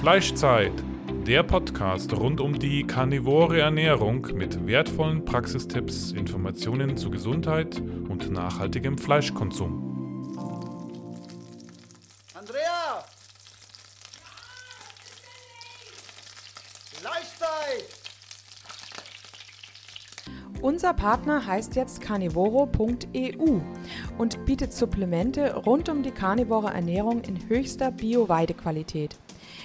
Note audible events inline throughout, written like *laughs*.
Fleischzeit, der Podcast rund um die karnivore Ernährung mit wertvollen Praxistipps, Informationen zu Gesundheit und nachhaltigem Fleischkonsum. Andrea! Fleischzeit! Unser Partner heißt jetzt carnivoro.eu und bietet Supplemente rund um die karnivore Ernährung in höchster Bio-Weidequalität.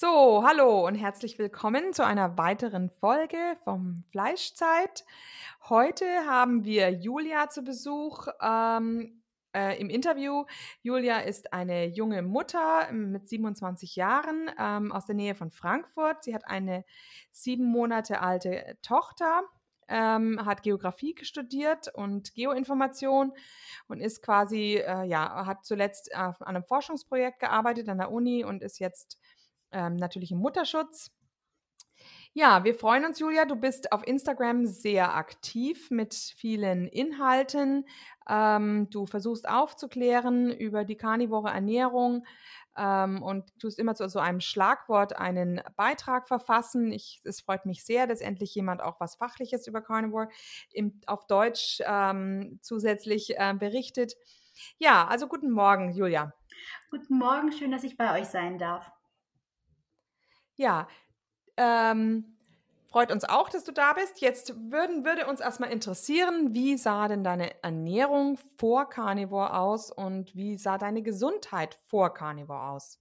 So, hallo und herzlich willkommen zu einer weiteren Folge vom Fleischzeit. Heute haben wir Julia zu Besuch. Ähm, äh, im Interview. Julia ist eine junge Mutter mit 27 Jahren ähm, aus der Nähe von Frankfurt. Sie hat eine sieben Monate alte Tochter, ähm, hat Geografie studiert und Geoinformation und ist quasi, äh, ja, hat zuletzt an einem Forschungsprojekt gearbeitet an der Uni und ist jetzt ähm, natürlich im Mutterschutz. Ja, wir freuen uns, Julia. Du bist auf Instagram sehr aktiv mit vielen Inhalten. Ähm, du versuchst aufzuklären über die karnivore Ernährung ähm, und tust immer zu so einem Schlagwort einen Beitrag verfassen. Ich, es freut mich sehr, dass endlich jemand auch was Fachliches über Carnivore im, auf Deutsch ähm, zusätzlich äh, berichtet. Ja, also guten Morgen, Julia. Guten Morgen, schön, dass ich bei euch sein darf. Ja, ähm, freut uns auch, dass du da bist. Jetzt würden, würde uns erstmal interessieren, wie sah denn deine Ernährung vor Carnivore aus und wie sah deine Gesundheit vor Carnivore aus?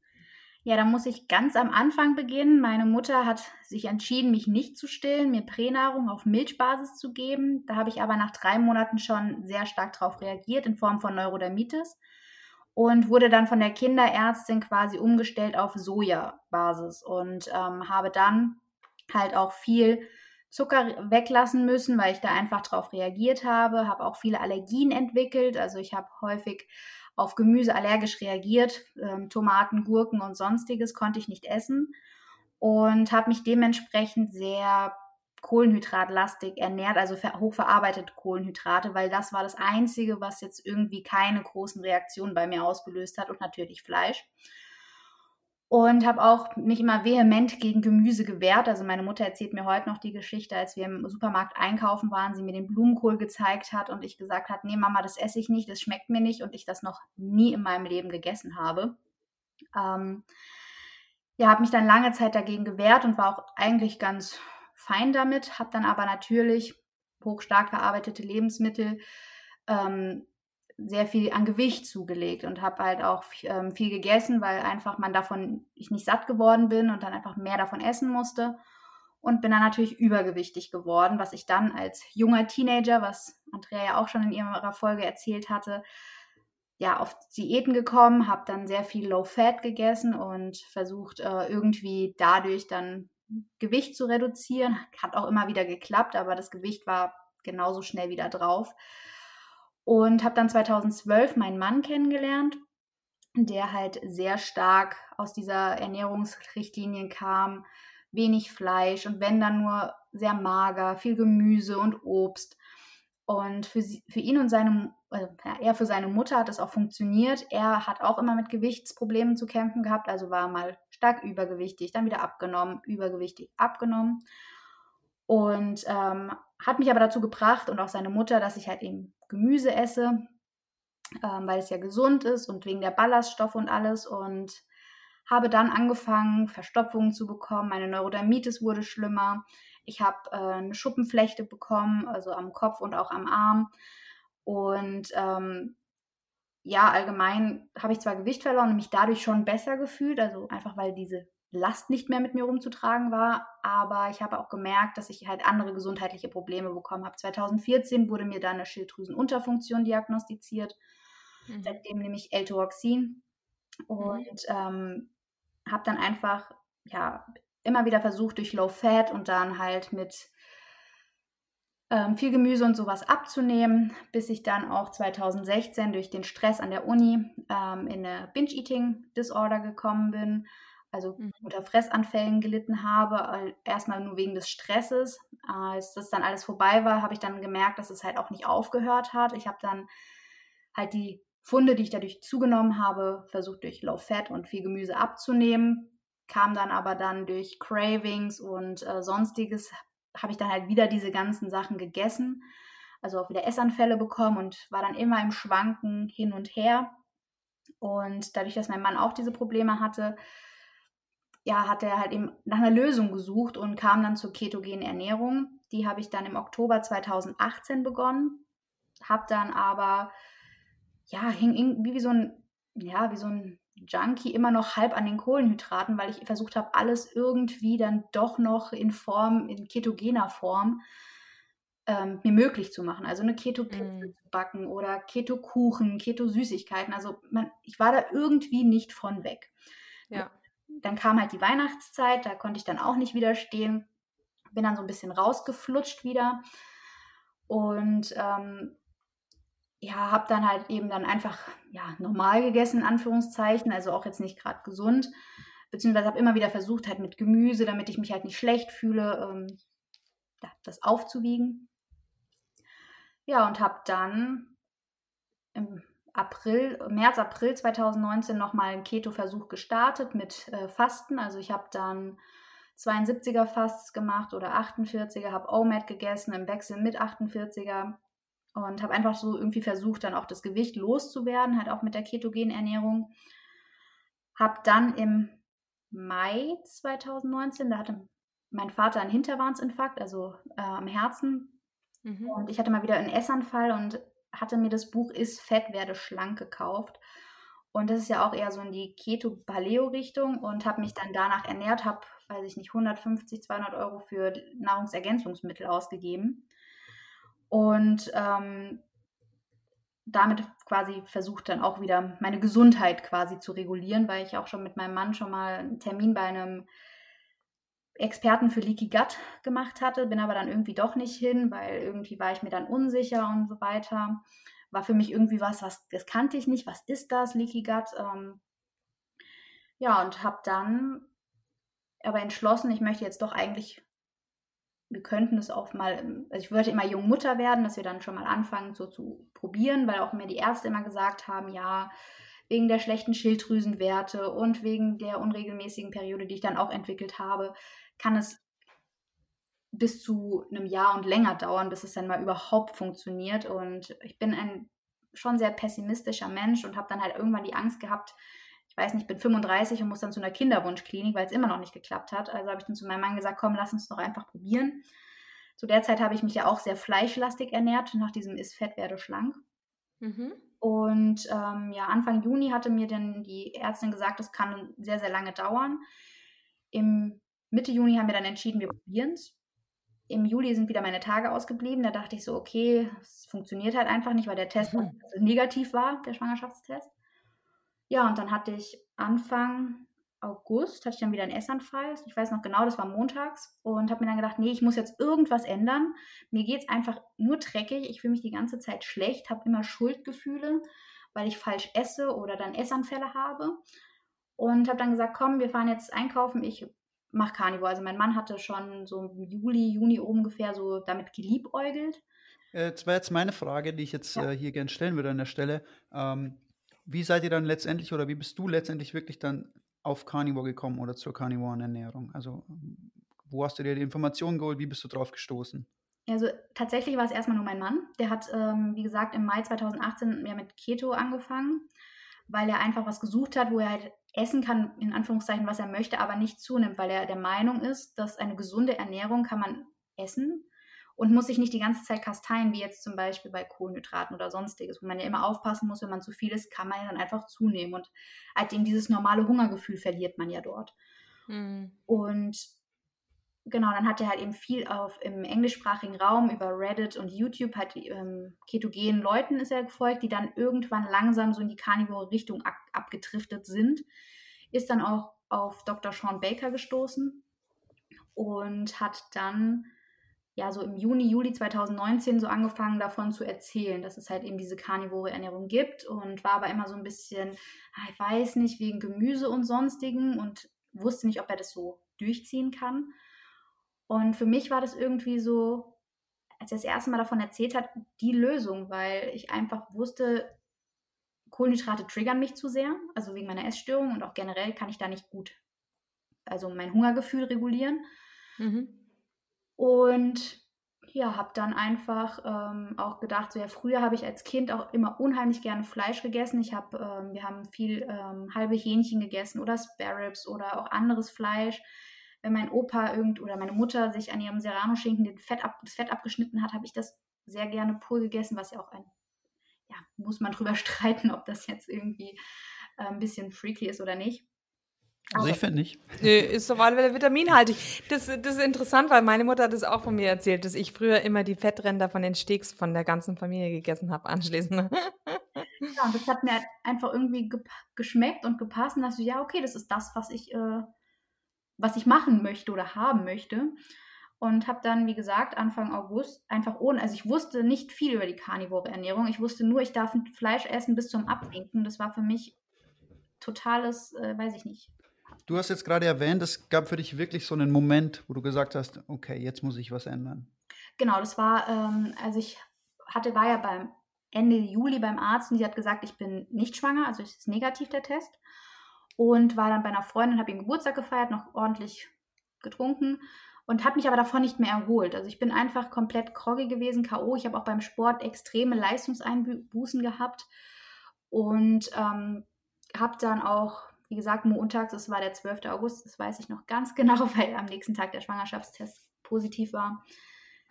Ja, da muss ich ganz am Anfang beginnen. Meine Mutter hat sich entschieden, mich nicht zu stillen, mir Pränahrung auf Milchbasis zu geben. Da habe ich aber nach drei Monaten schon sehr stark darauf reagiert in Form von Neurodermitis und wurde dann von der Kinderärztin quasi umgestellt auf Sojabasis und ähm, habe dann halt auch viel Zucker weglassen müssen, weil ich da einfach darauf reagiert habe, habe auch viele Allergien entwickelt, also ich habe häufig auf Gemüse allergisch reagiert, ähm, Tomaten, Gurken und sonstiges konnte ich nicht essen und habe mich dementsprechend sehr kohlenhydratlastig ernährt, also hochverarbeitete Kohlenhydrate, weil das war das Einzige, was jetzt irgendwie keine großen Reaktionen bei mir ausgelöst hat und natürlich Fleisch. Und habe auch mich immer vehement gegen Gemüse gewehrt. Also meine Mutter erzählt mir heute noch die Geschichte, als wir im Supermarkt einkaufen waren, sie mir den Blumenkohl gezeigt hat und ich gesagt habe, nee Mama, das esse ich nicht, das schmeckt mir nicht und ich das noch nie in meinem Leben gegessen habe. Ähm, ja, habe mich dann lange Zeit dagegen gewehrt und war auch eigentlich ganz fein damit, habe dann aber natürlich hochstark verarbeitete Lebensmittel ähm, sehr viel an Gewicht zugelegt und habe halt auch ähm, viel gegessen, weil einfach man davon ich nicht satt geworden bin und dann einfach mehr davon essen musste und bin dann natürlich übergewichtig geworden, was ich dann als junger Teenager, was Andrea ja auch schon in ihrer Folge erzählt hatte, ja auf Diäten gekommen, habe dann sehr viel Low Fat gegessen und versucht äh, irgendwie dadurch dann Gewicht zu reduzieren. Hat auch immer wieder geklappt, aber das Gewicht war genauso schnell wieder drauf. Und habe dann 2012 meinen Mann kennengelernt, der halt sehr stark aus dieser Ernährungsrichtlinien kam. Wenig Fleisch und wenn dann nur sehr mager, viel Gemüse und Obst. Und für, sie, für ihn und seine, also er für seine Mutter hat es auch funktioniert. Er hat auch immer mit Gewichtsproblemen zu kämpfen gehabt, also war mal stark übergewichtig, dann wieder abgenommen, übergewichtig, abgenommen. Und ähm, hat mich aber dazu gebracht und auch seine Mutter, dass ich halt eben Gemüse esse, ähm, weil es ja gesund ist und wegen der Ballaststoffe und alles. Und habe dann angefangen, Verstopfungen zu bekommen. Meine Neurodermitis wurde schlimmer. Ich habe äh, eine Schuppenflechte bekommen, also am Kopf und auch am Arm. Und ähm, ja, allgemein habe ich zwar Gewicht verloren und mich dadurch schon besser gefühlt, also einfach weil diese Last nicht mehr mit mir rumzutragen war, aber ich habe auch gemerkt, dass ich halt andere gesundheitliche Probleme bekommen habe. 2014 wurde mir dann eine Schilddrüsenunterfunktion diagnostiziert. Mhm. Seitdem nehme ich L-Toroxin und mhm. ähm, habe dann einfach ja immer wieder versucht durch Low Fat und dann halt mit ähm, viel Gemüse und sowas abzunehmen, bis ich dann auch 2016 durch den Stress an der Uni ähm, in eine Binge-Eating-Disorder gekommen bin also mhm. unter Fressanfällen gelitten habe, erstmal nur wegen des Stresses. Als das dann alles vorbei war, habe ich dann gemerkt, dass es halt auch nicht aufgehört hat. Ich habe dann halt die Funde, die ich dadurch zugenommen habe, versucht durch Low Fat und viel Gemüse abzunehmen, kam dann aber dann durch Cravings und äh, sonstiges, habe ich dann halt wieder diese ganzen Sachen gegessen, also auch wieder Essanfälle bekommen und war dann immer im Schwanken hin und her. Und dadurch, dass mein Mann auch diese Probleme hatte, ja, hat er halt eben nach einer Lösung gesucht und kam dann zur ketogenen Ernährung. Die habe ich dann im Oktober 2018 begonnen, habe dann aber, ja, hing irgendwie wie so ein, ja, wie so ein Junkie immer noch halb an den Kohlenhydraten, weil ich versucht habe, alles irgendwie dann doch noch in Form, in ketogener Form ähm, mir möglich zu machen. Also eine Keto-Pizza mm. zu backen oder Keto-Kuchen, Keto-Süßigkeiten. Also man, ich war da irgendwie nicht von weg. Ja dann kam halt die Weihnachtszeit, da konnte ich dann auch nicht widerstehen. Bin dann so ein bisschen rausgeflutscht wieder. Und ähm, ja, habe dann halt eben dann einfach ja, normal gegessen, in Anführungszeichen, also auch jetzt nicht gerade gesund. Beziehungsweise habe immer wieder versucht, halt mit Gemüse, damit ich mich halt nicht schlecht fühle, ähm, das aufzuwiegen. Ja, und habe dann im April, März, April 2019 nochmal einen Keto-Versuch gestartet mit äh, Fasten. Also ich habe dann 72er Fasts gemacht oder 48er, habe OMAD gegessen im Wechsel mit 48er und habe einfach so irgendwie versucht, dann auch das Gewicht loszuwerden, halt auch mit der ketogenen Ernährung. Habe dann im Mai 2019, da hatte mein Vater einen Hinterwarnsinfarkt, also äh, am Herzen. Mhm. Und ich hatte mal wieder einen Essanfall und hatte mir das Buch Ist Fett, werde schlank gekauft. Und das ist ja auch eher so in die Keto-Paleo-Richtung und habe mich dann danach ernährt, habe, weiß ich nicht, 150, 200 Euro für Nahrungsergänzungsmittel ausgegeben. Und ähm, damit quasi versucht dann auch wieder meine Gesundheit quasi zu regulieren, weil ich auch schon mit meinem Mann schon mal einen Termin bei einem Experten für Leaky Gut gemacht hatte, bin aber dann irgendwie doch nicht hin, weil irgendwie war ich mir dann unsicher und so weiter. War für mich irgendwie was, was das kannte ich nicht. Was ist das, Leaky Gut? Ähm, ja, und habe dann aber entschlossen, ich möchte jetzt doch eigentlich, wir könnten es auch mal, also ich wollte immer jung Mutter werden, dass wir dann schon mal anfangen, so zu probieren, weil auch mir die Ärzte immer gesagt haben, ja, wegen der schlechten Schilddrüsenwerte und wegen der unregelmäßigen Periode, die ich dann auch entwickelt habe, kann es bis zu einem Jahr und länger dauern, bis es dann mal überhaupt funktioniert. Und ich bin ein schon sehr pessimistischer Mensch und habe dann halt irgendwann die Angst gehabt, weiß nicht, ich bin 35 und muss dann zu einer Kinderwunschklinik, weil es immer noch nicht geklappt hat. Also habe ich dann zu meinem Mann gesagt, komm, lass uns doch einfach probieren. Zu der Zeit habe ich mich ja auch sehr fleischlastig ernährt. Nach diesem Ist fett, werde schlank. Mhm. Und ähm, ja, Anfang Juni hatte mir dann die Ärztin gesagt, das kann sehr, sehr lange dauern. Im Mitte Juni haben wir dann entschieden, wir probieren es. Im Juli sind wieder meine Tage ausgeblieben. Da dachte ich so, okay, es funktioniert halt einfach nicht, weil der Test mhm. negativ war, der Schwangerschaftstest. Ja, und dann hatte ich Anfang August, hatte ich dann wieder einen Essanfall. Ich weiß noch genau, das war montags. Und habe mir dann gedacht, nee, ich muss jetzt irgendwas ändern. Mir geht es einfach nur dreckig. Ich fühle mich die ganze Zeit schlecht, habe immer Schuldgefühle, weil ich falsch esse oder dann Essanfälle habe. Und habe dann gesagt, komm, wir fahren jetzt einkaufen. Ich mache Carnivore. Also mein Mann hatte schon so im Juli, Juni ungefähr so damit geliebäugelt. Äh, das wäre jetzt meine Frage, die ich jetzt ja. äh, hier gerne stellen würde an der Stelle. Ähm, wie seid ihr dann letztendlich oder wie bist du letztendlich wirklich dann auf Carnivore gekommen oder zur Carnivoren Ernährung? Also wo hast du dir die Informationen geholt? Wie bist du drauf gestoßen? Also tatsächlich war es erstmal nur mein Mann. Der hat, ähm, wie gesagt, im Mai 2018 ja, mit Keto angefangen, weil er einfach was gesucht hat, wo er halt essen kann, in Anführungszeichen, was er möchte, aber nicht zunimmt, weil er der Meinung ist, dass eine gesunde Ernährung kann man essen und muss sich nicht die ganze Zeit kasteien, wie jetzt zum Beispiel bei Kohlenhydraten oder sonstiges, wo man ja immer aufpassen muss, wenn man zu viel isst, kann man ja dann einfach zunehmen und halt eben dieses normale Hungergefühl verliert man ja dort. Mhm. Und genau, dann hat er halt eben viel auf im englischsprachigen Raum über Reddit und YouTube halt ähm, ketogenen Leuten ist er gefolgt, die dann irgendwann langsam so in die karnivore Richtung ab abgedriftet sind. Ist dann auch auf Dr. Sean Baker gestoßen und hat dann ja so im Juni, Juli 2019 so angefangen davon zu erzählen, dass es halt eben diese karnivore Ernährung gibt und war aber immer so ein bisschen, ah, ich weiß nicht, wegen Gemüse und sonstigen und wusste nicht, ob er das so durchziehen kann. Und für mich war das irgendwie so, als er das erste Mal davon erzählt hat, die Lösung, weil ich einfach wusste, Kohlenhydrate triggern mich zu sehr, also wegen meiner Essstörung und auch generell kann ich da nicht gut, also mein Hungergefühl regulieren. Mhm. Und ja, habe dann einfach ähm, auch gedacht, so ja, früher habe ich als Kind auch immer unheimlich gerne Fleisch gegessen. Ich habe, ähm, wir haben viel ähm, halbe Hähnchen gegessen oder Sparrows oder auch anderes Fleisch. Wenn mein Opa irgend oder meine Mutter sich an ihrem Serrano-Schinken Fett ab, das Fett abgeschnitten hat, habe ich das sehr gerne pur gegessen, was ja auch ein, ja, muss man drüber *laughs* streiten, ob das jetzt irgendwie äh, ein bisschen freaky ist oder nicht. Also ich finde nicht. Nö, ist auf alle Fälle vitaminhaltig. Das, das ist interessant, weil meine Mutter hat es auch von mir erzählt, dass ich früher immer die Fettränder von den Steaks von der ganzen Familie gegessen habe anschließend. Ja, *laughs* und das hat mir halt einfach irgendwie ge geschmeckt und gepasst und dachte, ja, okay, das ist das, was ich, äh, was ich machen möchte oder haben möchte. Und habe dann, wie gesagt, Anfang August einfach ohne, also ich wusste nicht viel über die karnivore Ernährung. Ich wusste nur, ich darf Fleisch essen bis zum Abwinken. Das war für mich totales, äh, weiß ich nicht, Du hast jetzt gerade erwähnt, es gab für dich wirklich so einen Moment, wo du gesagt hast, okay, jetzt muss ich was ändern. Genau, das war, ähm, also ich hatte, war ja beim Ende Juli beim Arzt und sie hat gesagt, ich bin nicht schwanger, also es ist negativ der Test. Und war dann bei einer Freundin, habe ihren Geburtstag gefeiert, noch ordentlich getrunken und habe mich aber davon nicht mehr erholt. Also ich bin einfach komplett groggy gewesen, K.O. Ich habe auch beim Sport extreme Leistungseinbußen gehabt und ähm, habe dann auch wie gesagt, montags, es war der 12. August, das weiß ich noch ganz *laughs* genau, weil am nächsten Tag der Schwangerschaftstest positiv war,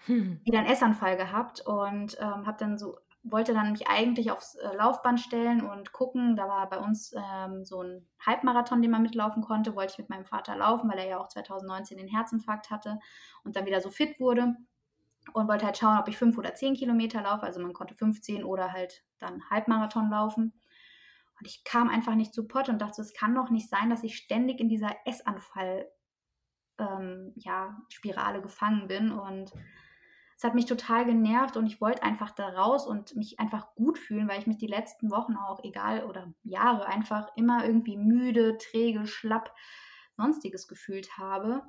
hm. wieder einen Essanfall gehabt und ähm, habe dann so, wollte dann mich eigentlich aufs äh, Laufband stellen und gucken. Da war bei uns ähm, so ein Halbmarathon, den man mitlaufen konnte. Wollte ich mit meinem Vater laufen, weil er ja auch 2019 den Herzinfarkt hatte und dann wieder so fit wurde. Und wollte halt schauen, ob ich fünf oder zehn Kilometer laufe. Also man konnte 15 oder halt dann Halbmarathon laufen. Und ich kam einfach nicht zu Pott und dachte, es kann doch nicht sein, dass ich ständig in dieser Essanfall ähm, ja, Spirale gefangen bin. Und es hat mich total genervt und ich wollte einfach da raus und mich einfach gut fühlen, weil ich mich die letzten Wochen auch, egal oder Jahre, einfach immer irgendwie müde, träge, schlapp, sonstiges gefühlt habe.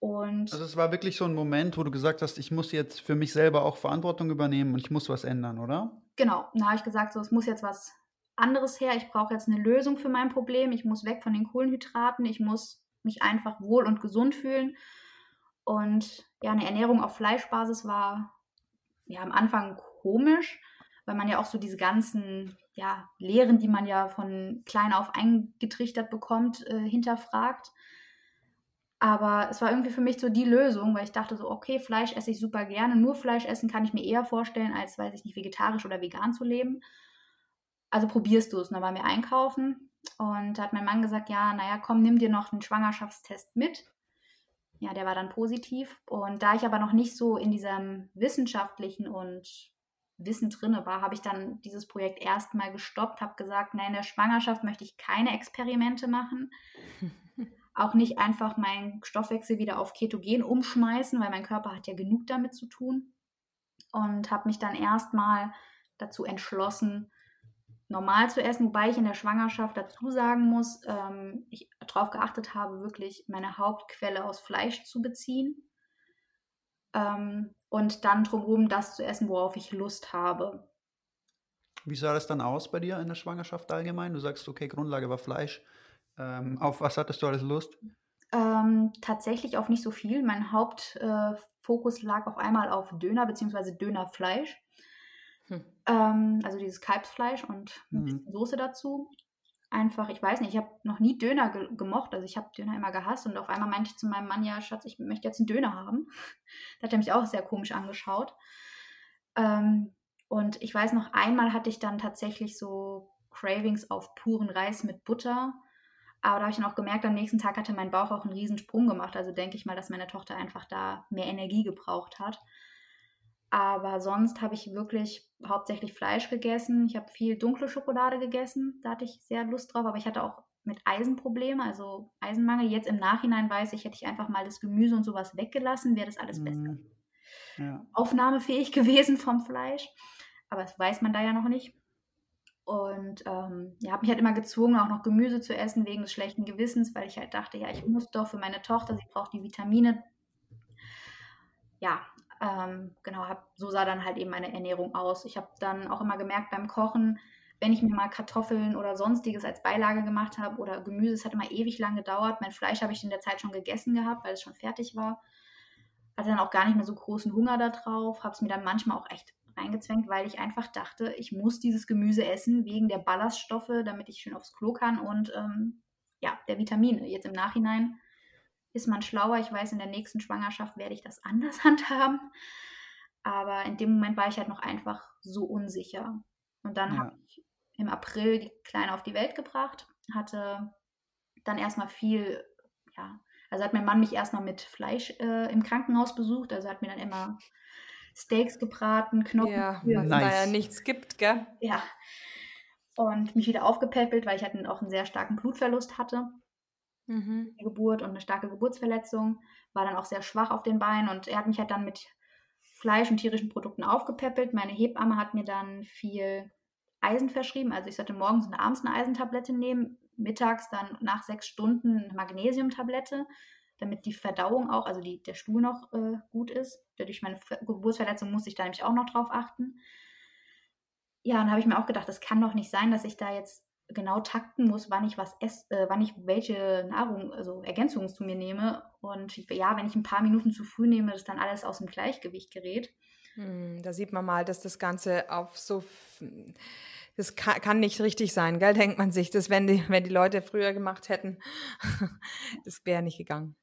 Und also es war wirklich so ein Moment, wo du gesagt hast, ich muss jetzt für mich selber auch Verantwortung übernehmen und ich muss was ändern, oder? Genau, da habe ich gesagt, so es muss jetzt was anderes her. Ich brauche jetzt eine Lösung für mein Problem. Ich muss weg von den Kohlenhydraten. Ich muss mich einfach wohl und gesund fühlen. Und ja, eine Ernährung auf Fleischbasis war ja am Anfang komisch, weil man ja auch so diese ganzen ja, Lehren, die man ja von klein auf eingetrichtert bekommt, äh, hinterfragt. Aber es war irgendwie für mich so die Lösung, weil ich dachte so, okay, Fleisch esse ich super gerne. Nur Fleisch essen kann ich mir eher vorstellen, als, weiß ich nicht, vegetarisch oder vegan zu leben also probierst du es. Und da waren wir einkaufen und da hat mein Mann gesagt, ja, naja, komm, nimm dir noch einen Schwangerschaftstest mit. Ja, der war dann positiv. Und da ich aber noch nicht so in diesem wissenschaftlichen und Wissen drinne war, habe ich dann dieses Projekt erstmal gestoppt, habe gesagt, nein, in der Schwangerschaft möchte ich keine Experimente machen. *laughs* Auch nicht einfach meinen Stoffwechsel wieder auf Ketogen umschmeißen, weil mein Körper hat ja genug damit zu tun. Und habe mich dann erstmal dazu entschlossen, normal zu essen, wobei ich in der Schwangerschaft dazu sagen muss, ähm, ich darauf geachtet habe, wirklich meine Hauptquelle aus Fleisch zu beziehen ähm, und dann drumherum das zu essen, worauf ich Lust habe. Wie sah das dann aus bei dir in der Schwangerschaft allgemein? Du sagst, okay, Grundlage war Fleisch. Ähm, auf was hattest du alles Lust? Ähm, tatsächlich auf nicht so viel. Mein Hauptfokus äh, lag auf einmal auf Döner bzw. Dönerfleisch. Hm. Ähm, also dieses Kalbsfleisch und mhm. Soße dazu. einfach, ich weiß nicht, ich habe noch nie Döner ge gemocht. Also ich habe Döner immer gehasst und auf einmal meinte ich zu meinem Mann, ja, Schatz, ich möchte jetzt einen Döner haben. *laughs* da hat er mich auch sehr komisch angeschaut. Ähm, und ich weiß noch, einmal hatte ich dann tatsächlich so Cravings auf puren Reis mit Butter. Aber da habe ich dann auch gemerkt, am nächsten Tag hatte mein Bauch auch einen riesen Sprung gemacht. Also denke ich mal, dass meine Tochter einfach da mehr Energie gebraucht hat. Aber sonst habe ich wirklich hauptsächlich Fleisch gegessen. Ich habe viel dunkle Schokolade gegessen. Da hatte ich sehr Lust drauf. Aber ich hatte auch mit Eisenprobleme, also Eisenmangel. Jetzt im Nachhinein weiß ich, hätte ich einfach mal das Gemüse und sowas weggelassen, wäre das alles besser. Mhm. Ja. Aufnahmefähig *laughs* gewesen vom Fleisch. Aber das weiß man da ja noch nicht. Und ähm, ja, habe mich halt immer gezwungen, auch noch Gemüse zu essen wegen des schlechten Gewissens, weil ich halt dachte, ja, ich muss doch für meine Tochter, sie braucht die Vitamine. Ja, ähm, genau, hab, so sah dann halt eben meine Ernährung aus. Ich habe dann auch immer gemerkt beim Kochen, wenn ich mir mal Kartoffeln oder sonstiges als Beilage gemacht habe oder Gemüse, es hat immer ewig lang gedauert. Mein Fleisch habe ich in der Zeit schon gegessen gehabt, weil es schon fertig war. Hatte dann auch gar nicht mehr so großen Hunger da drauf, habe es mir dann manchmal auch echt reingezwängt, weil ich einfach dachte, ich muss dieses Gemüse essen wegen der Ballaststoffe, damit ich schön aufs Klo kann und ähm, ja, der Vitamine. Jetzt im Nachhinein ist man schlauer. Ich weiß, in der nächsten Schwangerschaft werde ich das *laughs* anders handhaben. Aber in dem Moment war ich halt noch einfach so unsicher. Und dann ja. habe ich im April die Kleine auf die Welt gebracht, hatte dann erstmal viel, ja, also hat mein Mann mich erstmal mit Fleisch äh, im Krankenhaus besucht, also hat mir dann immer Steaks gebraten, Knochen. Ja, weil es da ja nichts gibt, gell? Ja. Und mich wieder aufgepäppelt, weil ich halt auch einen sehr starken Blutverlust hatte mhm. Geburt und eine starke Geburtsverletzung, war dann auch sehr schwach auf den Beinen und er hat mich halt dann mit Fleisch und tierischen Produkten aufgepäppelt. Meine Hebamme hat mir dann viel Eisen verschrieben, also ich sollte morgens und abends eine Eisentablette nehmen, mittags dann nach sechs Stunden eine Magnesiumtablette, damit die Verdauung auch, also die, der Stuhl noch äh, gut ist. Durch meine Geburtsverletzung musste ich da nämlich auch noch drauf achten. Ja, dann habe ich mir auch gedacht, das kann doch nicht sein, dass ich da jetzt genau takten muss, wann ich was esse, äh, wann ich welche Nahrung, also Ergänzungen zu mir nehme. Und ja, wenn ich ein paar Minuten zu früh nehme, dass dann alles aus dem Gleichgewicht gerät. Hm, da sieht man mal, dass das Ganze auf so das kann, kann, nicht richtig sein, gell, denkt man sich, das wenn die, wenn die Leute früher gemacht hätten, *laughs* das wäre nicht gegangen.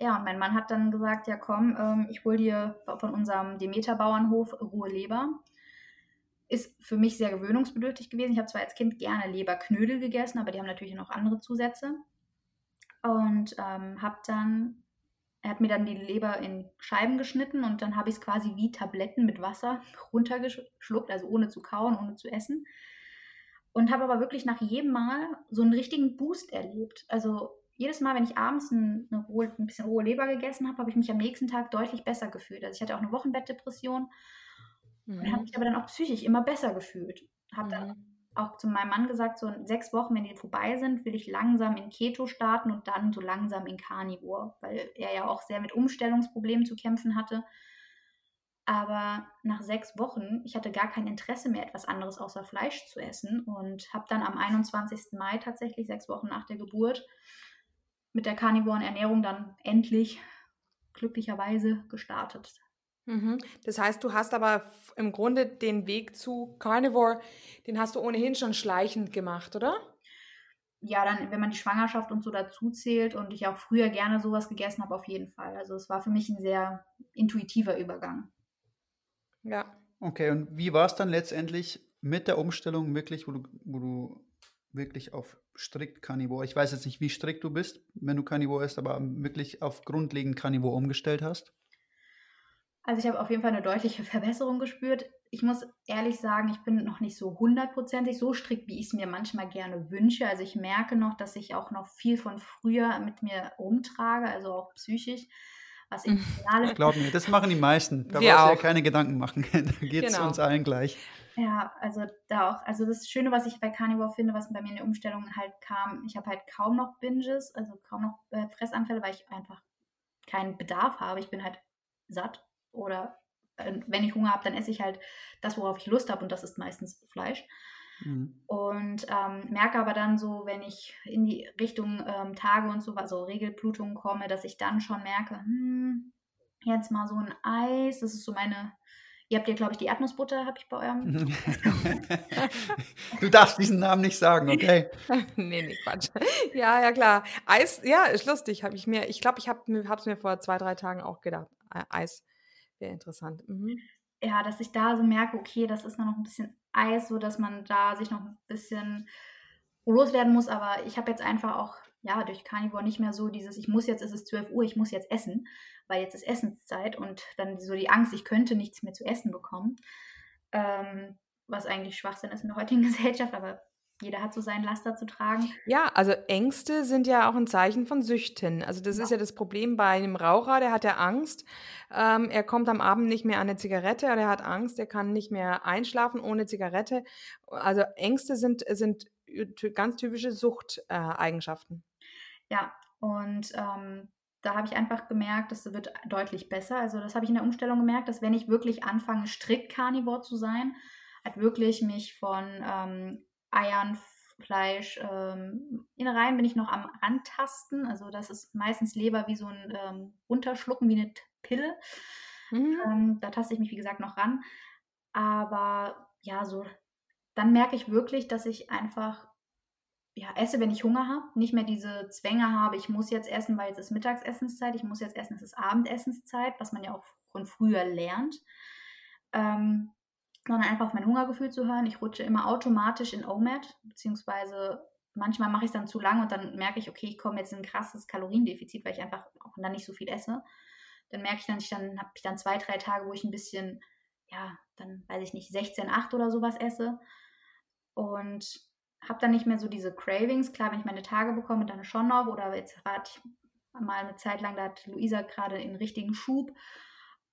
Ja, und mein Mann hat dann gesagt, ja komm, ähm, ich hole dir von unserem Demeter-Bauernhof rohe Leber ist für mich sehr gewöhnungsbedürftig gewesen. Ich habe zwar als Kind gerne Leberknödel gegessen, aber die haben natürlich noch andere Zusätze. Und ähm, habe dann, er hat mir dann die Leber in Scheiben geschnitten und dann habe ich es quasi wie Tabletten mit Wasser *laughs* runtergeschluckt, also ohne zu kauen, ohne zu essen. Und habe aber wirklich nach jedem Mal so einen richtigen Boost erlebt. Also jedes Mal, wenn ich abends ein, rohe, ein bisschen rohe Leber gegessen habe, habe ich mich am nächsten Tag deutlich besser gefühlt. Also ich hatte auch eine Wochenbettdepression Mhm. Und habe mich aber dann auch psychisch immer besser gefühlt. Habe dann mhm. auch zu meinem Mann gesagt, so in sechs Wochen, wenn die vorbei sind, will ich langsam in Keto starten und dann so langsam in Carnivore, weil er ja auch sehr mit Umstellungsproblemen zu kämpfen hatte. Aber nach sechs Wochen, ich hatte gar kein Interesse mehr, etwas anderes außer Fleisch zu essen und habe dann am 21. Mai tatsächlich, sechs Wochen nach der Geburt, mit der Carnivoren Ernährung dann endlich glücklicherweise gestartet. Mhm. Das heißt, du hast aber im Grunde den Weg zu Carnivore, den hast du ohnehin schon schleichend gemacht, oder? Ja, dann, wenn man die Schwangerschaft und so dazu zählt und ich auch früher gerne sowas gegessen habe, auf jeden Fall. Also es war für mich ein sehr intuitiver Übergang. Ja. Okay, und wie war es dann letztendlich mit der Umstellung wirklich, wo du, wo du wirklich auf strikt Carnivore, ich weiß jetzt nicht, wie strikt du bist, wenn du Carnivore isst, aber wirklich auf grundlegend Carnivore umgestellt hast? Also ich habe auf jeden Fall eine deutliche Verbesserung gespürt. Ich muss ehrlich sagen, ich bin noch nicht so hundertprozentig so strikt, wie ich es mir manchmal gerne wünsche. Also ich merke noch, dass ich auch noch viel von früher mit mir rumtrage, also auch psychisch. Was emotionale hm. Glaub mir, das machen die meisten. Da brauchst du ja keine Gedanken machen. *laughs* da geht es genau. uns allen gleich. Ja, also da auch, also das Schöne, was ich bei Carnivore finde, was bei mir in der Umstellung halt kam, ich habe halt kaum noch Binges, also kaum noch äh, Fressanfälle, weil ich einfach keinen Bedarf habe. Ich bin halt satt oder äh, wenn ich Hunger habe, dann esse ich halt das, worauf ich Lust habe und das ist meistens Fleisch. Mhm. Und ähm, merke aber dann so, wenn ich in die Richtung ähm, Tage und so, also Regelblutungen komme, dass ich dann schon merke, hm, jetzt mal so ein Eis, das ist so meine Ihr habt ja, glaube ich, die Erdnussbutter, habe ich bei eurem. *laughs* du darfst diesen Namen nicht sagen, okay? *laughs* nee, nee, Quatsch. Ja, ja, klar. Eis, ja, ist lustig. Habe ich mir, ich glaube, ich habe es mir vor zwei, drei Tagen auch gedacht. Eis wäre interessant. Mhm. Ja, dass ich da so merke, okay, das ist noch ein bisschen Eis, so dass man da sich noch ein bisschen loswerden muss. Aber ich habe jetzt einfach auch ja, durch Carnivore nicht mehr so dieses, ich muss jetzt, ist es 12 Uhr, ich muss jetzt essen, weil jetzt ist Essenszeit und dann so die Angst, ich könnte nichts mehr zu essen bekommen. Ähm, was eigentlich Schwachsinn ist in der heutigen *laughs* Gesellschaft, aber jeder hat so seinen Laster zu tragen. Ja, also Ängste sind ja auch ein Zeichen von Süchten. Also das ja. ist ja das Problem bei einem Raucher, der hat ja Angst. Ähm, er kommt am Abend nicht mehr an eine Zigarette oder er hat Angst, er kann nicht mehr einschlafen ohne Zigarette. Also Ängste sind, sind ganz typische Suchteigenschaften. Äh, ja, und ähm, da habe ich einfach gemerkt, das wird deutlich besser. Also das habe ich in der Umstellung gemerkt, dass wenn ich wirklich anfange, strikt Carnivore zu sein, halt wirklich mich von ähm, Eiern, Fleisch, ähm, Innereien bin ich noch am Antasten. Also das ist meistens Leber wie so ein ähm, Runterschlucken, wie eine Pille. Mhm. Ähm, da taste ich mich, wie gesagt, noch ran. Aber ja, so, dann merke ich wirklich, dass ich einfach ja, esse, wenn ich Hunger habe, nicht mehr diese Zwänge habe, ich muss jetzt essen, weil es ist Mittagsessenszeit, ich muss jetzt essen, es ist Abendessenszeit, was man ja auch von früher lernt, ähm, sondern einfach auf mein Hungergefühl zu hören. Ich rutsche immer automatisch in OMAD, beziehungsweise manchmal mache ich es dann zu lang und dann merke ich, okay, ich komme jetzt in ein krasses Kaloriendefizit, weil ich einfach auch dann nicht so viel esse. Dann merke ich dann, ich dann habe ich dann zwei, drei Tage, wo ich ein bisschen, ja, dann weiß ich nicht, 16, 8 oder sowas esse. Und habe dann nicht mehr so diese Cravings. Klar, wenn ich meine Tage bekomme, dann schon noch. Oder jetzt warte ich mal eine Zeit lang, da hat Luisa gerade den richtigen Schub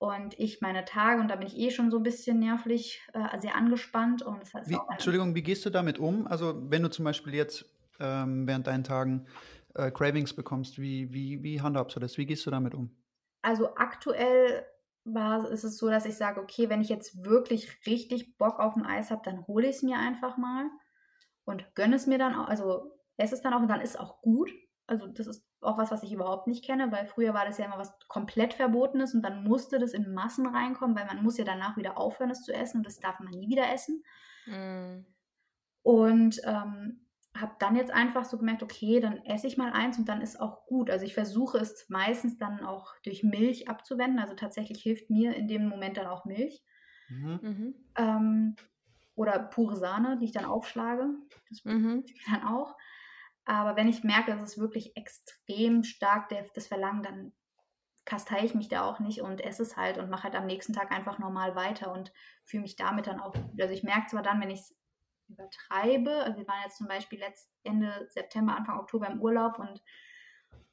und ich meine Tage und da bin ich eh schon so ein bisschen nervlich, äh, sehr angespannt. Und das heißt wie, Entschuldigung, wie gehst du damit um? Also wenn du zum Beispiel jetzt ähm, während deinen Tagen äh, Cravings bekommst, wie, wie, wie handhabst du das? Wie gehst du damit um? Also aktuell war, ist es so, dass ich sage, okay, wenn ich jetzt wirklich richtig Bock auf ein Eis habe, dann hole ich es mir einfach mal und gönne es mir dann auch, also esse es dann auch und dann ist es auch gut. Also das ist auch was, was ich überhaupt nicht kenne, weil früher war das ja immer was komplett Verbotenes und dann musste das in Massen reinkommen, weil man muss ja danach wieder aufhören, es zu essen und das darf man nie wieder essen. Mm. Und ähm, habe dann jetzt einfach so gemerkt, okay, dann esse ich mal eins und dann ist auch gut. Also ich versuche es meistens dann auch durch Milch abzuwenden. Also tatsächlich hilft mir in dem Moment dann auch Milch. Mhm. mhm. Ähm, oder pure Sahne, die ich dann aufschlage. Das mhm. dann auch. Aber wenn ich merke, es ist wirklich extrem stark der, das Verlangen, dann kastei ich mich da auch nicht und esse es halt und mache halt am nächsten Tag einfach normal weiter und fühle mich damit dann auch. Also ich merke zwar dann, wenn ich es übertreibe, also wir waren jetzt zum Beispiel letzt, Ende September, Anfang Oktober im Urlaub und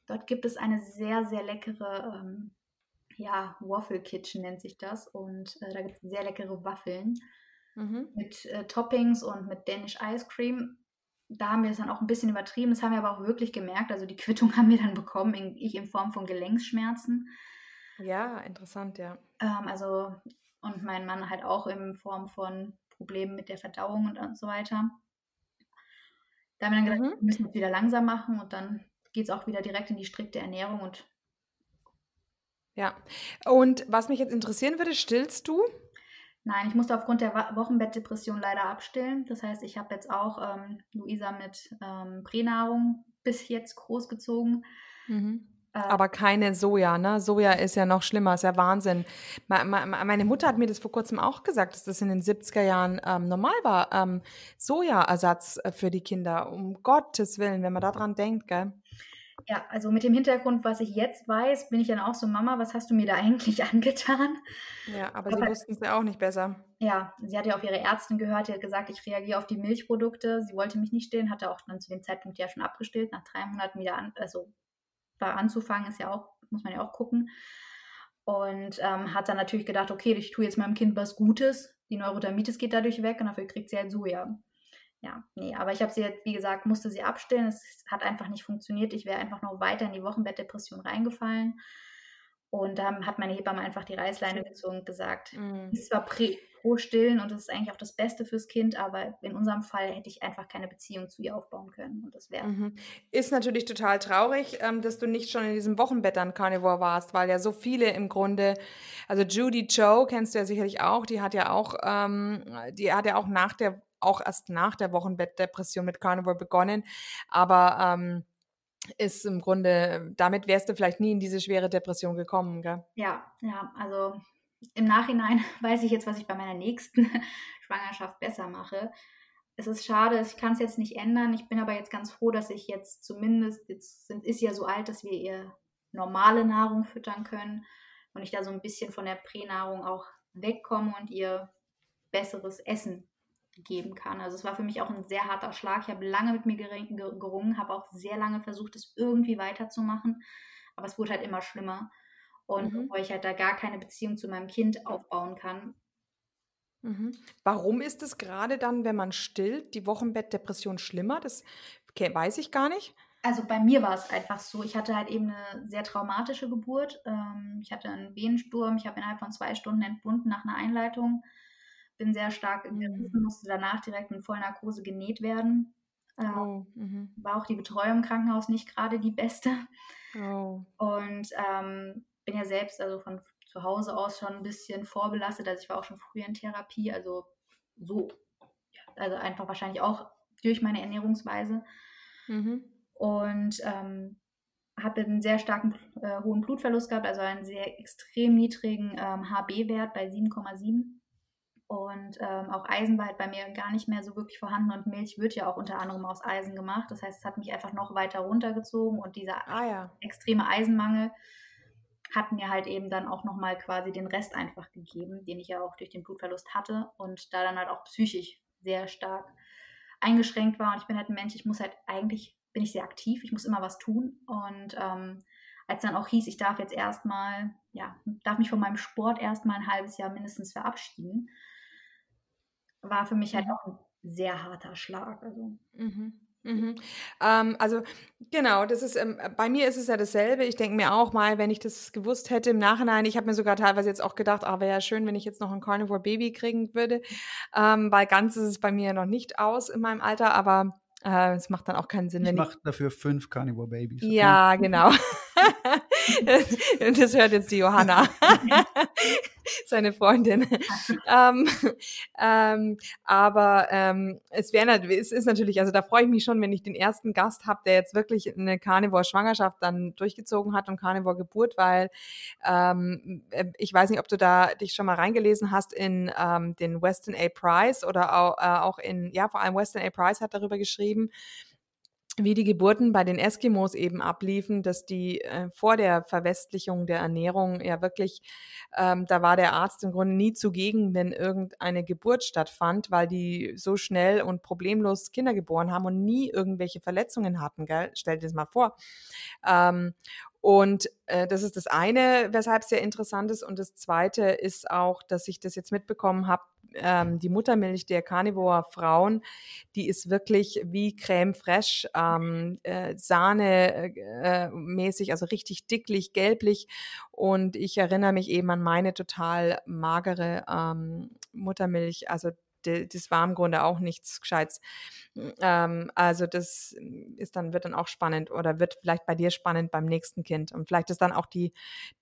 dort gibt es eine sehr, sehr leckere, ähm, ja, Waffle Kitchen nennt sich das und äh, da gibt es sehr leckere Waffeln mhm. mit äh, Toppings und mit Danish Ice Cream. Da haben wir es dann auch ein bisschen übertrieben. Das haben wir aber auch wirklich gemerkt. Also die Quittung *laughs* haben wir dann bekommen, in, ich in Form von Gelenksschmerzen. Ja, interessant, ja. Ähm, also, und mein Mann halt auch in Form von Problemen mit der Verdauung und, und so weiter. Da haben wir dann gedacht, mhm. wir müssen es wieder langsam machen und dann geht es auch wieder direkt in die strikte Ernährung und ja. Und was mich jetzt interessieren würde, stillst du? Nein, ich musste aufgrund der Wochenbettdepression leider abstillen. Das heißt, ich habe jetzt auch ähm, Luisa mit ähm, Pränahrung bis jetzt großgezogen. Mhm. Äh, Aber keine Soja, ne? Soja ist ja noch schlimmer, ist ja Wahnsinn. Meine Mutter hat mir das vor kurzem auch gesagt, dass das in den 70er Jahren ähm, normal war. Ähm, Sojaersatz äh, für die Kinder, um Gottes Willen, wenn man daran denkt, gell? Ja, also mit dem Hintergrund, was ich jetzt weiß, bin ich dann auch so, Mama, was hast du mir da eigentlich *laughs* angetan? Ja, aber, aber sie wussten es ja auch nicht besser. Ja, sie hat ja auf ihre Ärztin gehört, die hat gesagt, ich reagiere auf die Milchprodukte. Sie wollte mich nicht stillen, hatte auch dann zu dem Zeitpunkt ja schon abgestillt, nach drei Monaten wieder an, also war anzufangen, ist ja auch, muss man ja auch gucken. Und ähm, hat dann natürlich gedacht, okay, ich tue jetzt meinem Kind was Gutes. Die Neurodermitis geht dadurch weg und dafür kriegt sie halt Soja ja, nee, aber ich habe sie jetzt, wie gesagt, musste sie abstellen. Es hat einfach nicht funktioniert. Ich wäre einfach noch weiter in die Wochenbettdepression reingefallen. Und da hat meine Hebamme einfach die Reißleine gezogen und gesagt, Mhm. ist zwar pro Stillen und das ist eigentlich auch das Beste fürs Kind, aber in unserem Fall hätte ich einfach keine Beziehung zu ihr aufbauen können. Und das wäre Mhm. Ist natürlich total traurig, ähm, dass du nicht schon in diesem Wochenbett an Carnivore warst, weil ja so viele im Grunde, also Judy Joe kennst du ja sicherlich auch, die hat ja auch, ähm, die hat ja auch nach der, auch erst nach der Wochenbettdepression mit Carnivore begonnen, aber ähm, ist im Grunde, damit wärst du vielleicht nie in diese schwere Depression gekommen, gell? Ja, ja, also im Nachhinein *laughs* weiß ich jetzt, was ich bei meiner nächsten *laughs* Schwangerschaft besser mache. Es ist schade, ich kann es jetzt nicht ändern. Ich bin aber jetzt ganz froh, dass ich jetzt zumindest, jetzt sind, ist ja so alt, dass wir ihr normale Nahrung füttern können und ich da so ein bisschen von der Pränahrung auch wegkomme und ihr besseres Essen geben kann. Also es war für mich auch ein sehr harter Schlag. Ich habe lange mit mir gerungen, habe auch sehr lange versucht, es irgendwie weiterzumachen, aber es wurde halt immer schlimmer. Und Mhm. bevor ich halt da gar keine Beziehung zu meinem Kind aufbauen kann, Mhm. Warum ist es gerade dann, wenn man stillt, die Wochenbettdepression schlimmer? Das weiß ich gar nicht. Also bei mir war es einfach so, ich hatte halt eben eine sehr traumatische Geburt. Ähm, ich hatte einen Venensturm, ich habe innerhalb von zwei Stunden entbunden nach einer Einleitung, bin sehr stark gerissen, Mhm. musste danach direkt in Vollnarkose genäht werden. Ähm, Oh, mhm. war auch die Betreuung im Krankenhaus nicht gerade die beste. oh. Und ähm, bin ja selbst also von zu Hause aus schon ein bisschen vorbelastet. Also ich war auch schon früh in Therapie, also so, also einfach wahrscheinlich auch durch meine Ernährungsweise. Mhm. Und ähm, habe einen sehr starken äh, hohen Blutverlust gehabt, also einen sehr extrem niedrigen ähm, HB-Wert bei 7,7. Und ähm, auch Eisen war halt bei mir gar nicht mehr so wirklich vorhanden und Milch wird ja auch unter anderem aus Eisen gemacht. Das heißt, es hat mich einfach noch weiter runtergezogen und dieser Ah ja. extreme Eisenmangel hat mir halt eben dann auch nochmal quasi den Rest einfach gegeben, den ich ja auch durch den Blutverlust hatte und da dann halt auch psychisch sehr stark eingeschränkt war. Und ich bin halt ein Mensch, ich muss halt eigentlich, bin ich sehr aktiv, ich muss immer was tun. Und ähm, als dann auch hieß, ich darf jetzt erstmal, ja, darf mich von meinem Sport erstmal ein halbes Jahr mindestens verabschieden, war für mich halt Mhm. auch ein sehr harter Schlag. Also Mhm. Mhm. Ähm, also genau, das ist ähm, bei mir ist es ja dasselbe. Ich denke mir auch mal, wenn ich das gewusst hätte im Nachhinein, ich habe mir sogar teilweise jetzt auch gedacht, ah, wäre ja schön, wenn ich jetzt noch ein Carnivore Baby kriegen würde, ähm, weil ganz ist es bei mir noch nicht aus in meinem Alter, aber äh, es macht dann auch keinen Sinn, Ich wenn ich mache dafür fünf Carnivore Babies. okay? ja, genau. *laughs* *laughs* *laughs* das hört jetzt die Johanna, *laughs* seine Freundin. ähm, ähm, aber ähm, es wäre es ist natürlich, also da freue ich mich schon, wenn ich den ersten Gast habe, der jetzt wirklich eine Carnivore-Schwangerschaft dann durchgezogen hat und Carnivore-Geburt, weil ähm, äh, ich weiß nicht, ob du da dich schon mal reingelesen hast in ähm, den Weston A. Price oder auch, äh, auch in, ja, vor allem Weston A. Price hat darüber geschrieben, wie die Geburten bei den Eskimos eben abliefen, dass die äh, vor der Verwestlichung der Ernährung ja wirklich, ähm, da war der Arzt im Grunde nie zugegen, wenn irgendeine Geburt stattfand, weil die so schnell und problemlos Kinder geboren haben und nie irgendwelche Verletzungen hatten. Gell? Stell dir das mal vor. Ähm, und äh, das ist das eine, weshalb es sehr interessant ist. Und das zweite ist auch, dass ich das jetzt mitbekommen habe, ähm, die Muttermilch der Carnivore-Frauen, die ist wirklich wie Creme fraiche, ähm, äh, Sahne äh, mäßig, also richtig dicklich, gelblich. Und ich erinnere mich eben an meine total magere ähm, Muttermilch, also das war im Grunde auch nichts Gescheites. Ähm, also das ist dann, wird dann auch spannend oder wird vielleicht bei dir spannend beim nächsten Kind. Und vielleicht ist dann auch die,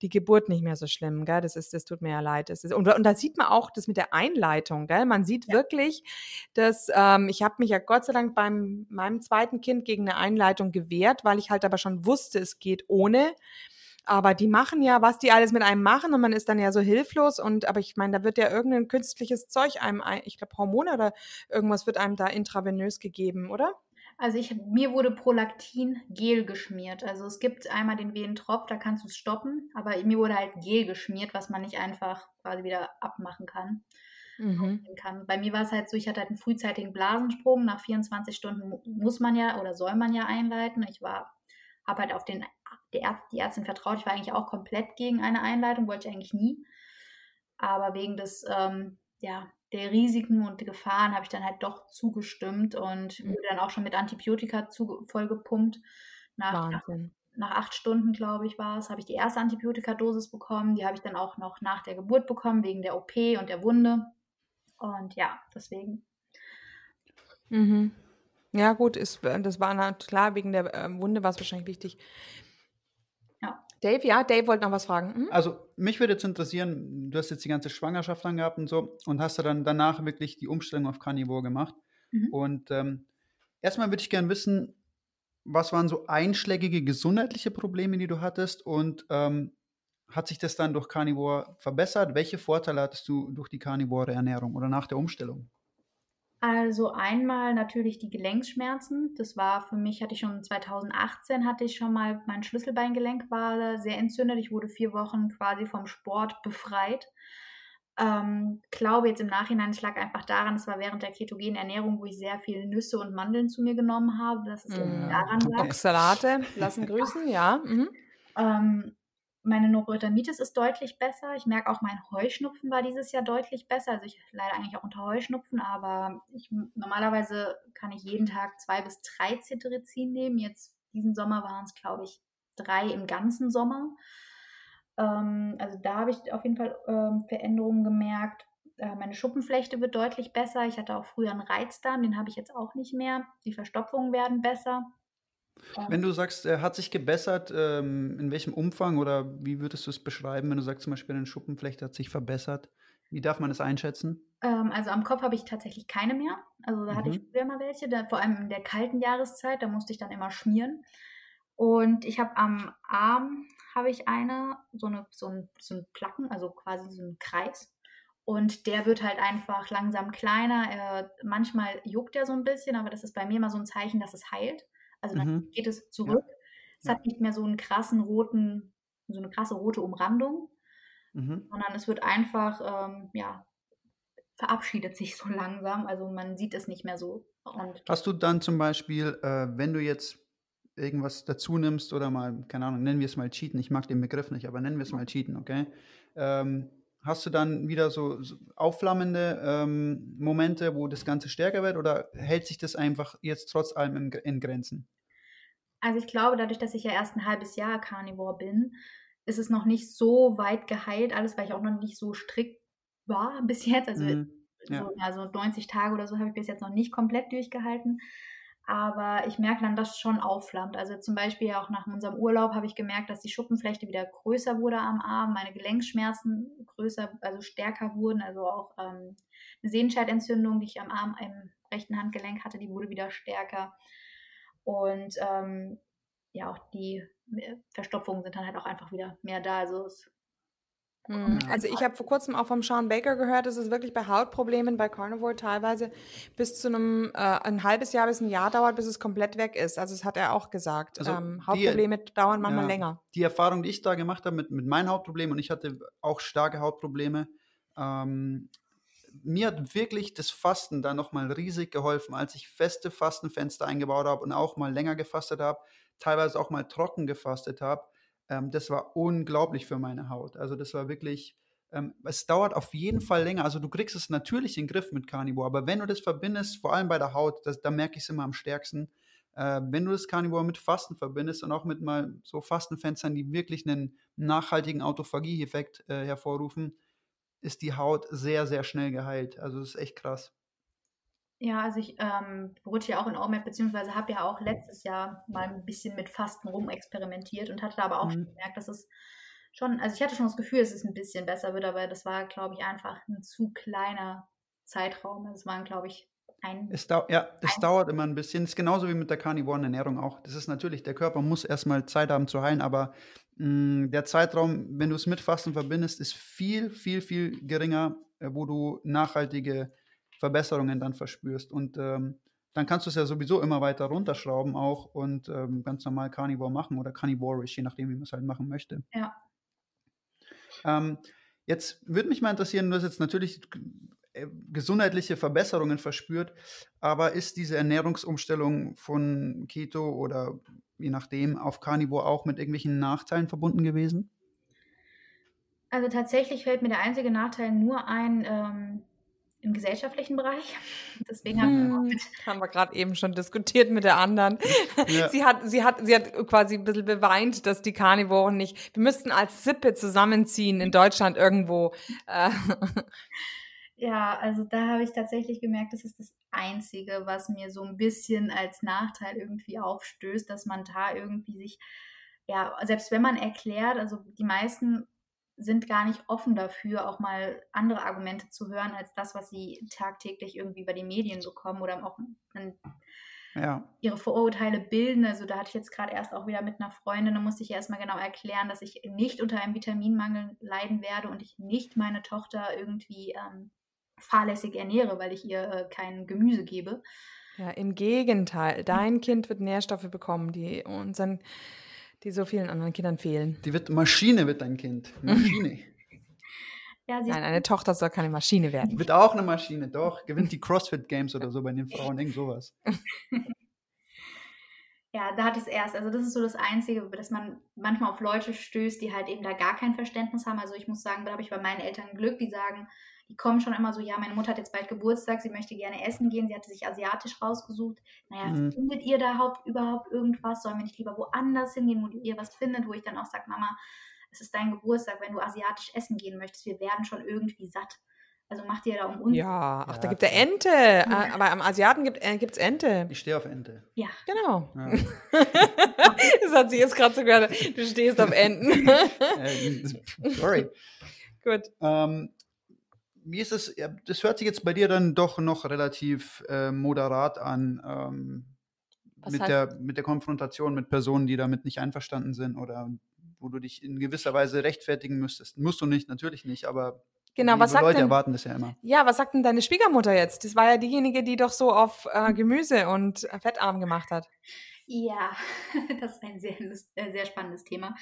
die Geburt nicht mehr so schlimm, gell? Das ist, das tut mir ja leid. Das ist, und, und da sieht man auch das mit der Einleitung, gell? Man sieht ja. wirklich, dass ähm, ich habe mich ja Gott sei Dank beim meinem zweiten Kind gegen eine Einleitung gewehrt, weil ich halt aber schon wusste, es geht ohne. Aber die machen ja, was die alles mit einem machen und man ist dann ja so hilflos und aber ich meine, da wird ja irgendein künstliches Zeug einem, ich glaube Hormone oder irgendwas wird einem da intravenös gegeben, oder? Also ich, mir wurde Prolaktin Gel geschmiert. Also es gibt einmal den Venentropf, da kannst du es stoppen, aber mir wurde halt Gel geschmiert, was man nicht einfach quasi wieder abmachen kann. Mhm. kann. Bei mir war es halt so, ich hatte halt einen frühzeitigen Blasensprung. Nach 24 Stunden muss man ja oder soll man ja einleiten. Ich war, habe halt auf den die, Ärzt, die Ärztin vertraut. Ich war eigentlich auch komplett gegen eine Einleitung, wollte ich eigentlich nie. Aber wegen des, ähm, ja, der Risiken und Gefahren habe ich dann halt doch zugestimmt und mhm. wurde dann auch schon mit Antibiotika zu, vollgepumpt. Nach, nach, nach acht Stunden, glaube ich, war es, habe ich die erste Antibiotikadosis bekommen. Die habe ich dann auch noch nach der Geburt bekommen, wegen der OP und der Wunde. Und ja, deswegen. Mhm. Ja, gut, ist, äh, das war na, klar, wegen der äh, Wunde war es wahrscheinlich wichtig. Ja. Dave, ja, Dave wollte noch was fragen. Hm? Also, mich würde jetzt interessieren, du hast jetzt die ganze Schwangerschaft dann gehabt und so und hast du dann danach wirklich die Umstellung auf Carnivore gemacht. Mhm. Und ähm, erstmal würde ich gerne wissen, was waren so einschlägige gesundheitliche Probleme, die du hattest und ähm, hat sich das dann durch Carnivore verbessert? Welche Vorteile hattest du durch die carnivore Ernährung oder nach der Umstellung? Also einmal natürlich die Gelenkschmerzen. Das war für mich, hatte ich schon 2018, hatte ich schon mal, mein Schlüsselbeingelenk war sehr entzündet. Ich wurde vier Wochen quasi vom Sport befreit. Ähm, glaube jetzt im Nachhinein, es lag einfach daran, es war während der ketogenen Ernährung, wo ich sehr viele Nüsse und Mandeln zu mir genommen habe, dass es irgendwie Mhm. daran lag. Oxalate, lassen grüßen, ja. Mhm. Ähm, meine Neurodermitis ist deutlich besser. Ich merke auch, mein Heuschnupfen war dieses Jahr deutlich besser. Also ich leide eigentlich auch unter Heuschnupfen, aber ich, normalerweise kann ich jeden Tag zwei bis drei Cetirizin nehmen. Jetzt diesen Sommer waren es, glaube ich, drei im ganzen Sommer. Ähm, also da habe ich auf jeden Fall ähm, Veränderungen gemerkt. Äh, meine Schuppenflechte wird deutlich besser. Ich hatte auch früher einen Reizdarm, den habe ich jetzt auch nicht mehr. Die Verstopfungen werden besser. Wenn du sagst, er hat sich gebessert, ähm, in welchem Umfang oder wie würdest du es beschreiben, wenn du sagst zum Beispiel, eine Schuppenflechte hat sich verbessert? Wie darf man das einschätzen? Ähm, also am Kopf habe ich tatsächlich keine mehr. Also da hatte ich Mhm. früher mal welche, da, vor allem in der kalten Jahreszeit, da musste ich dann immer schmieren. Und ich habe am Arm habe ich eine, so, eine, so, ein, so ein Placken, also quasi so ein Kreis. Und der wird halt einfach langsam kleiner. Er, manchmal juckt er so ein bisschen, aber das ist bei mir immer so ein Zeichen, dass es heilt. Also dann Mhm. geht es zurück. Es Ja. hat nicht mehr so einen krassen roten, so eine krasse rote Umrandung Mhm. sondern es wird einfach, ähm, ja, verabschiedet sich so *laughs* langsam. Also man sieht es nicht mehr so. Und Hast du dann zum Beispiel, äh, wenn du jetzt irgendwas dazu nimmst oder mal, keine Ahnung, nennen wir es mal Cheaten, ich mag den Begriff nicht, aber nennen wir es mal Cheaten, okay? Ähm, hast du dann wieder so, so aufflammende ähm, Momente, wo das Ganze stärker wird oder hält sich das einfach jetzt trotz allem in, in Grenzen? also ich glaube, dadurch, dass ich ja erst ein halbes Jahr Carnivore bin, ist es noch nicht so weit geheilt, alles, weil ich auch noch nicht so strikt war *laughs* bis jetzt. Also Mhm. Ja. so, ja, so 90 Tage oder so habe ich bis jetzt noch nicht komplett durchgehalten. Aber ich merke dann, dass es schon aufflammt. Also zum Beispiel auch nach unserem Urlaub habe ich gemerkt, dass die Schuppenflechte wieder größer wurde am Arm, meine Gelenkschmerzen größer, also stärker wurden. Also auch ähm, eine Sehenscheidentzündung, die ich am Arm, im rechten Handgelenk hatte, die wurde wieder stärker. Und ähm, ja, auch die äh, Verstopfungen sind dann halt auch einfach wieder mehr da. Also es. Also ich habe vor kurzem auch vom Sean Baker gehört, dass es wirklich bei Hautproblemen bei Carnivore teilweise bis zu einem äh, ein halbes Jahr bis ein Jahr dauert, bis es komplett weg ist. Also das hat er auch gesagt. Also ähm, die- Hautprobleme dauern manchmal Ja. länger. die Erfahrung, die ich da gemacht habe mit, mit meinen Hautproblemen, und ich hatte auch starke Hautprobleme, ähm, mir hat wirklich das Fasten da nochmal riesig geholfen, als ich feste Fastenfenster eingebaut habe und auch mal länger gefastet habe, teilweise auch mal trocken gefastet habe. Ähm, das war unglaublich für meine Haut. Also das war wirklich, ähm, es dauert auf jeden Fall länger. Also du kriegst es natürlich in den Griff mit Carnivore, aber wenn du das verbindest, vor allem bei der Haut, das, da merke ich es immer am stärksten, äh, wenn du das Carnivore mit Fasten verbindest und auch mit mal so Fastenfenstern, die wirklich einen nachhaltigen Autophagie-Effekt äh, hervorrufen, ist die Haut sehr, sehr schnell geheilt. Also das ist echt krass. Ja, also ich ähm, rutsche ja auch in OMAD, beziehungsweise habe ja auch letztes Jahr mal ein bisschen mit Fasten rumexperimentiert und hatte da aber auch schon Mhm. gemerkt, dass es schon, also ich hatte schon das Gefühl, dass es ein bisschen besser wird, aber das war, glaube ich, einfach ein zu kleiner Zeitraum. Es waren, glaube ich, ein, Es dau ja, es dauert immer ein bisschen. Es ist genauso wie mit der karnivoren Ernährung auch. Das ist natürlich, der Körper muss erstmal Zeit haben zu heilen, aber mh, der Zeitraum, wenn du es mit Fasten verbindest, ist viel, viel, viel geringer, äh, wo du nachhaltige Verbesserungen dann verspürst. Und ähm, dann kannst du es ja sowieso immer weiter runterschrauben auch und ähm, ganz normal Carnivore machen oder Carnivorisch, je nachdem, wie man es halt machen möchte. ja. Ähm, jetzt würde mich mal interessieren, du hast jetzt natürlich äh, gesundheitliche Verbesserungen verspürt, aber ist diese Ernährungsumstellung von Keto oder je nachdem auf Carnivore auch mit irgendwelchen Nachteilen verbunden gewesen? Also tatsächlich fällt mir der einzige Nachteil nur ein, ähm, im gesellschaftlichen Bereich. *laughs* Deswegen haben hm, haben wir gerade eben schon diskutiert mit der anderen. *laughs* Ja. Sie hat, sie hat, sie hat quasi ein bisschen beweint, dass die Karnivoren nicht. Wir müssten als Sippe zusammenziehen in Deutschland irgendwo. Äh. *laughs* Ja, also da habe ich tatsächlich gemerkt, das ist das Einzige, was mir so ein bisschen als Nachteil irgendwie aufstößt, dass man da irgendwie sich, ja, selbst wenn man erklärt, also die meisten sind gar nicht offen dafür, auch mal andere Argumente zu hören, als das, was sie tagtäglich irgendwie über die Medien bekommen oder auch dann ja. ihre Vorurteile bilden. Also da hatte ich jetzt gerade erst auch wieder mit einer Freundin, da musste ich erstmal genau erklären, dass ich nicht unter einem Vitaminmangel leiden werde und ich nicht meine Tochter irgendwie ähm, fahrlässig ernähre, weil ich ihr äh, kein Gemüse gebe. Ja, im Gegenteil. Dein Kind wird Nährstoffe bekommen, die unseren, die so vielen anderen Kindern fehlen. Die wird Maschine, wird dein Kind. Maschine. *laughs* ja, Nein, eine Tochter soll keine Maschine werden. Wird auch eine Maschine, doch. Gewinnt die CrossFit Games oder so bei den Frauen, irgend sowas. *laughs* ja, da hatte ich es erst. Also das ist so das Einzige, dass man manchmal auf Leute stößt, die halt eben da gar kein Verständnis haben. Also ich muss sagen, da habe ich bei meinen Eltern Glück, die sagen, die kommen schon immer so, ja, meine Mutter hat jetzt bald Geburtstag, sie möchte gerne essen gehen, sie hatte sich asiatisch rausgesucht. Naja, mhm. findet ihr da überhaupt irgendwas? Sollen wir nicht lieber woanders hingehen, wo ihr was findet, wo ich dann auch sage, Mama, es ist dein Geburtstag, wenn du asiatisch essen gehen möchtest, wir werden schon irgendwie satt. Also macht ihr da um uns. Ja, ach, ja, da gibt es Ente. Ja. Äh, aber am Asiaten gibt es äh, Ente. Ich stehe auf Ente. Ja. Genau. Ja. *laughs* das hat sie jetzt gerade so gehört. Du stehst auf Enten. *laughs* Äh, sorry. Gut. Ähm, wie ist es, das hört sich jetzt bei dir dann doch noch relativ äh, moderat an, ähm, mit, der, mit der Konfrontation mit Personen, die damit nicht einverstanden sind oder wo du dich in gewisser Weise rechtfertigen müsstest. Musst du nicht, natürlich nicht, aber Genau, was sagt Leute denn, erwarten das ja immer. Ja, was sagt denn deine Schwiegermutter jetzt? Das war ja diejenige, die doch so auf äh, Gemüse und fettarm gemacht hat. Ja, *laughs* das ist ein sehr, äh, sehr spannendes Thema.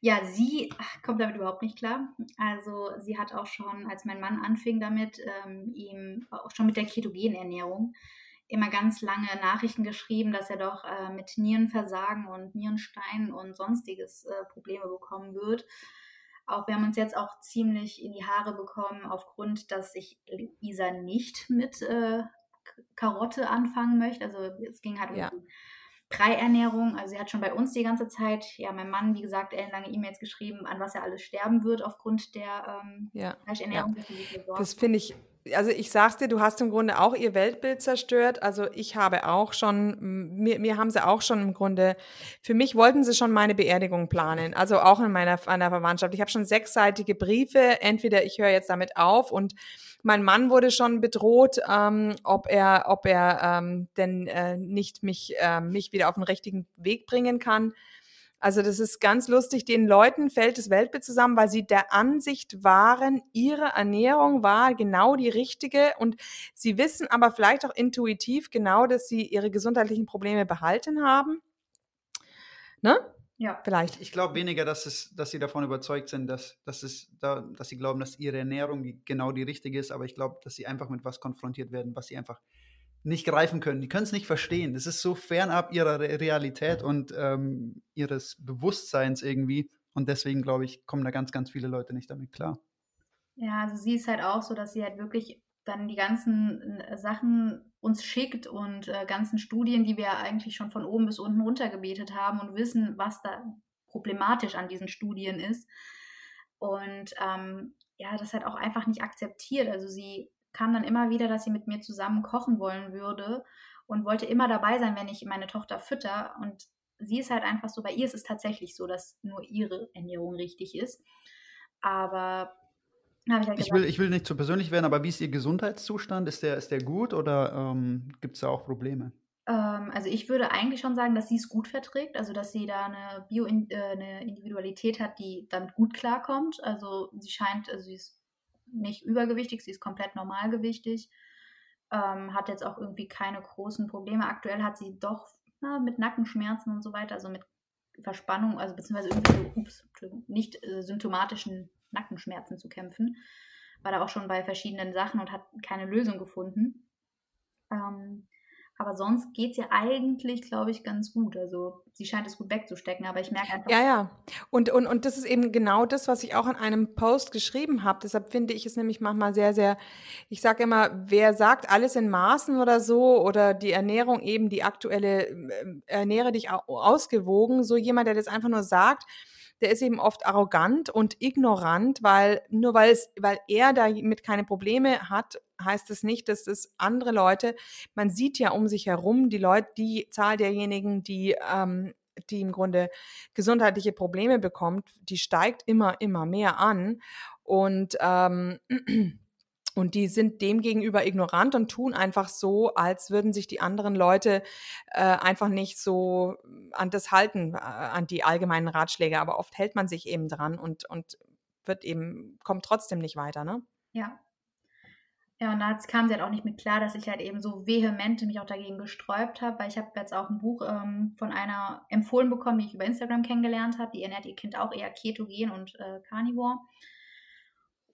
Ja, sie kommt damit überhaupt nicht klar. Also sie hat auch schon, als mein Mann anfing damit, ähm, ihm auch schon mit der Ketogenernährung immer ganz lange Nachrichten geschrieben, dass er doch äh, mit Nierenversagen und Nierenstein und sonstiges äh, Probleme bekommen wird. Auch wir haben uns jetzt auch ziemlich in die Haare bekommen, aufgrund, dass ich Isa nicht mit äh, Karotte anfangen möchte. Also es ging halt ja. um Ernährung. Also sie hat schon bei uns die ganze Zeit, ja, mein Mann, wie gesagt, ellenlange E-Mails geschrieben, an was er alles sterben wird aufgrund der ähm, ja. Fleischernährung. Ja. Das finde ich, also ich sag's dir, du hast im Grunde auch ihr Weltbild zerstört. Also ich habe auch schon, mir, mir haben sie auch schon im Grunde, für mich wollten sie schon meine Beerdigung planen. Also auch in meiner, meiner Verwandtschaft. Ich habe schon sechsseitige Briefe. Entweder ich höre jetzt damit auf und mein Mann wurde schon bedroht, ähm, ob er, ob er ähm, denn äh, nicht mich, äh, mich wieder auf den richtigen Weg bringen kann. Also das ist ganz lustig. Den Leuten fällt das Weltbild zusammen, weil sie der Ansicht waren, ihre Ernährung war genau die richtige und sie wissen aber vielleicht auch intuitiv genau, dass sie ihre gesundheitlichen Probleme behalten haben. Ne? Ja. Vielleicht. Ich glaube weniger, dass, es, dass sie davon überzeugt sind, dass, dass, es da, dass sie glauben, dass ihre Ernährung genau die richtige ist, aber ich glaube, dass sie einfach mit was konfrontiert werden, was sie einfach nicht greifen können. Die können es nicht verstehen. Das ist so fernab ihrer Realität und ähm, ihres Bewusstseins irgendwie. Und deswegen, glaube ich, kommen da ganz, ganz viele Leute nicht damit klar. Ja, also sie ist halt auch so, dass sie halt wirklich dann die ganzen äh, Sachen uns schickt und äh, ganzen Studien, die wir eigentlich schon von oben bis unten runtergebetet haben und wissen, was da problematisch an diesen Studien ist. Und ähm, ja, das hat auch einfach nicht akzeptiert. Also sie kam dann immer wieder, dass sie mit mir zusammen kochen wollen würde und wollte immer dabei sein, wenn ich meine Tochter fütter. Und sie ist halt einfach so, bei ihr ist es tatsächlich so, dass nur ihre Ernährung richtig ist. Aber ich, halt ich, will, ich will nicht zu persönlich werden, aber wie ist Ihr Gesundheitszustand? Ist der, ist der gut oder ähm, gibt es da auch Probleme? Ähm, also ich würde eigentlich schon sagen, dass sie es gut verträgt, also dass sie da eine Bio äh, eine Individualität hat, die damit gut klarkommt. Also sie scheint, also sie ist nicht übergewichtig, sie ist komplett normalgewichtig, ähm, hat jetzt auch irgendwie keine großen Probleme. Aktuell hat sie doch na, mit Nackenschmerzen und so weiter, also mit Verspannung, also beziehungsweise irgendwie so, ups, nicht äh, symptomatischen Nackenschmerzen zu kämpfen. War da auch schon bei verschiedenen Sachen und hat keine Lösung gefunden. Ähm, Aber sonst geht es ja eigentlich, glaube ich, ganz gut. Also sie scheint es gut wegzustecken, aber ich merke einfach. Ja, ja. Und, und, und das ist eben genau das, was ich auch in einem Post geschrieben habe. Deshalb finde ich es nämlich manchmal sehr, sehr, ich sage immer, wer sagt alles in Maßen oder so oder die Ernährung eben, die aktuelle, äh, ernähre dich ausgewogen, so jemand, der das einfach nur sagt, der ist eben oft arrogant und ignorant, weil nur weil es, weil er damit keine Probleme hat, heißt es nicht, dass es andere Leute, man sieht ja um sich herum, die Leute, die Zahl derjenigen, die ähm, die im Grunde gesundheitliche Probleme bekommt, die steigt immer, immer mehr an. Und ähm, *clears throat* und die sind dem gegenüber ignorant und tun einfach so, als würden sich die anderen Leute äh, einfach nicht so an das halten, äh, an die allgemeinen Ratschläge. Aber oft hält man sich eben dran und, und wird eben, kommt trotzdem nicht weiter, ne? Ja. Ja, und da kam sie halt auch nicht mit klar, dass ich halt eben so vehement mich auch dagegen gesträubt habe, weil ich habe jetzt auch ein Buch ähm, von einer empfohlen bekommen, die ich über Instagram kennengelernt habe. Die ernährt ihr Kind auch eher ketogen und äh, carnivore.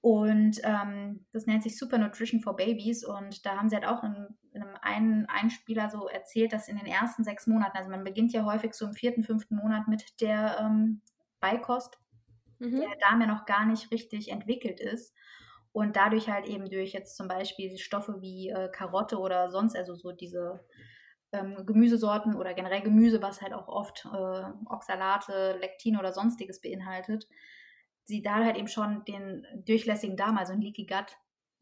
Und ähm, das nennt sich Super Nutrition for Babies. Und da haben sie halt auch in, in einem einen Einspieler so erzählt, dass in den ersten sechs Monaten, also man beginnt ja häufig so im vierten, fünften Monat mit der ähm, Beikost, mhm. der Darm ja noch gar nicht richtig entwickelt ist. Und dadurch halt eben durch jetzt zum Beispiel Stoffe wie äh, Karotte oder sonst, also so diese ähm, Gemüsesorten oder generell Gemüse, was halt auch oft äh, Oxalate, Lektin oder sonstiges beinhaltet, sie da halt eben schon den durchlässigen Darm, also ein Leaky Gut,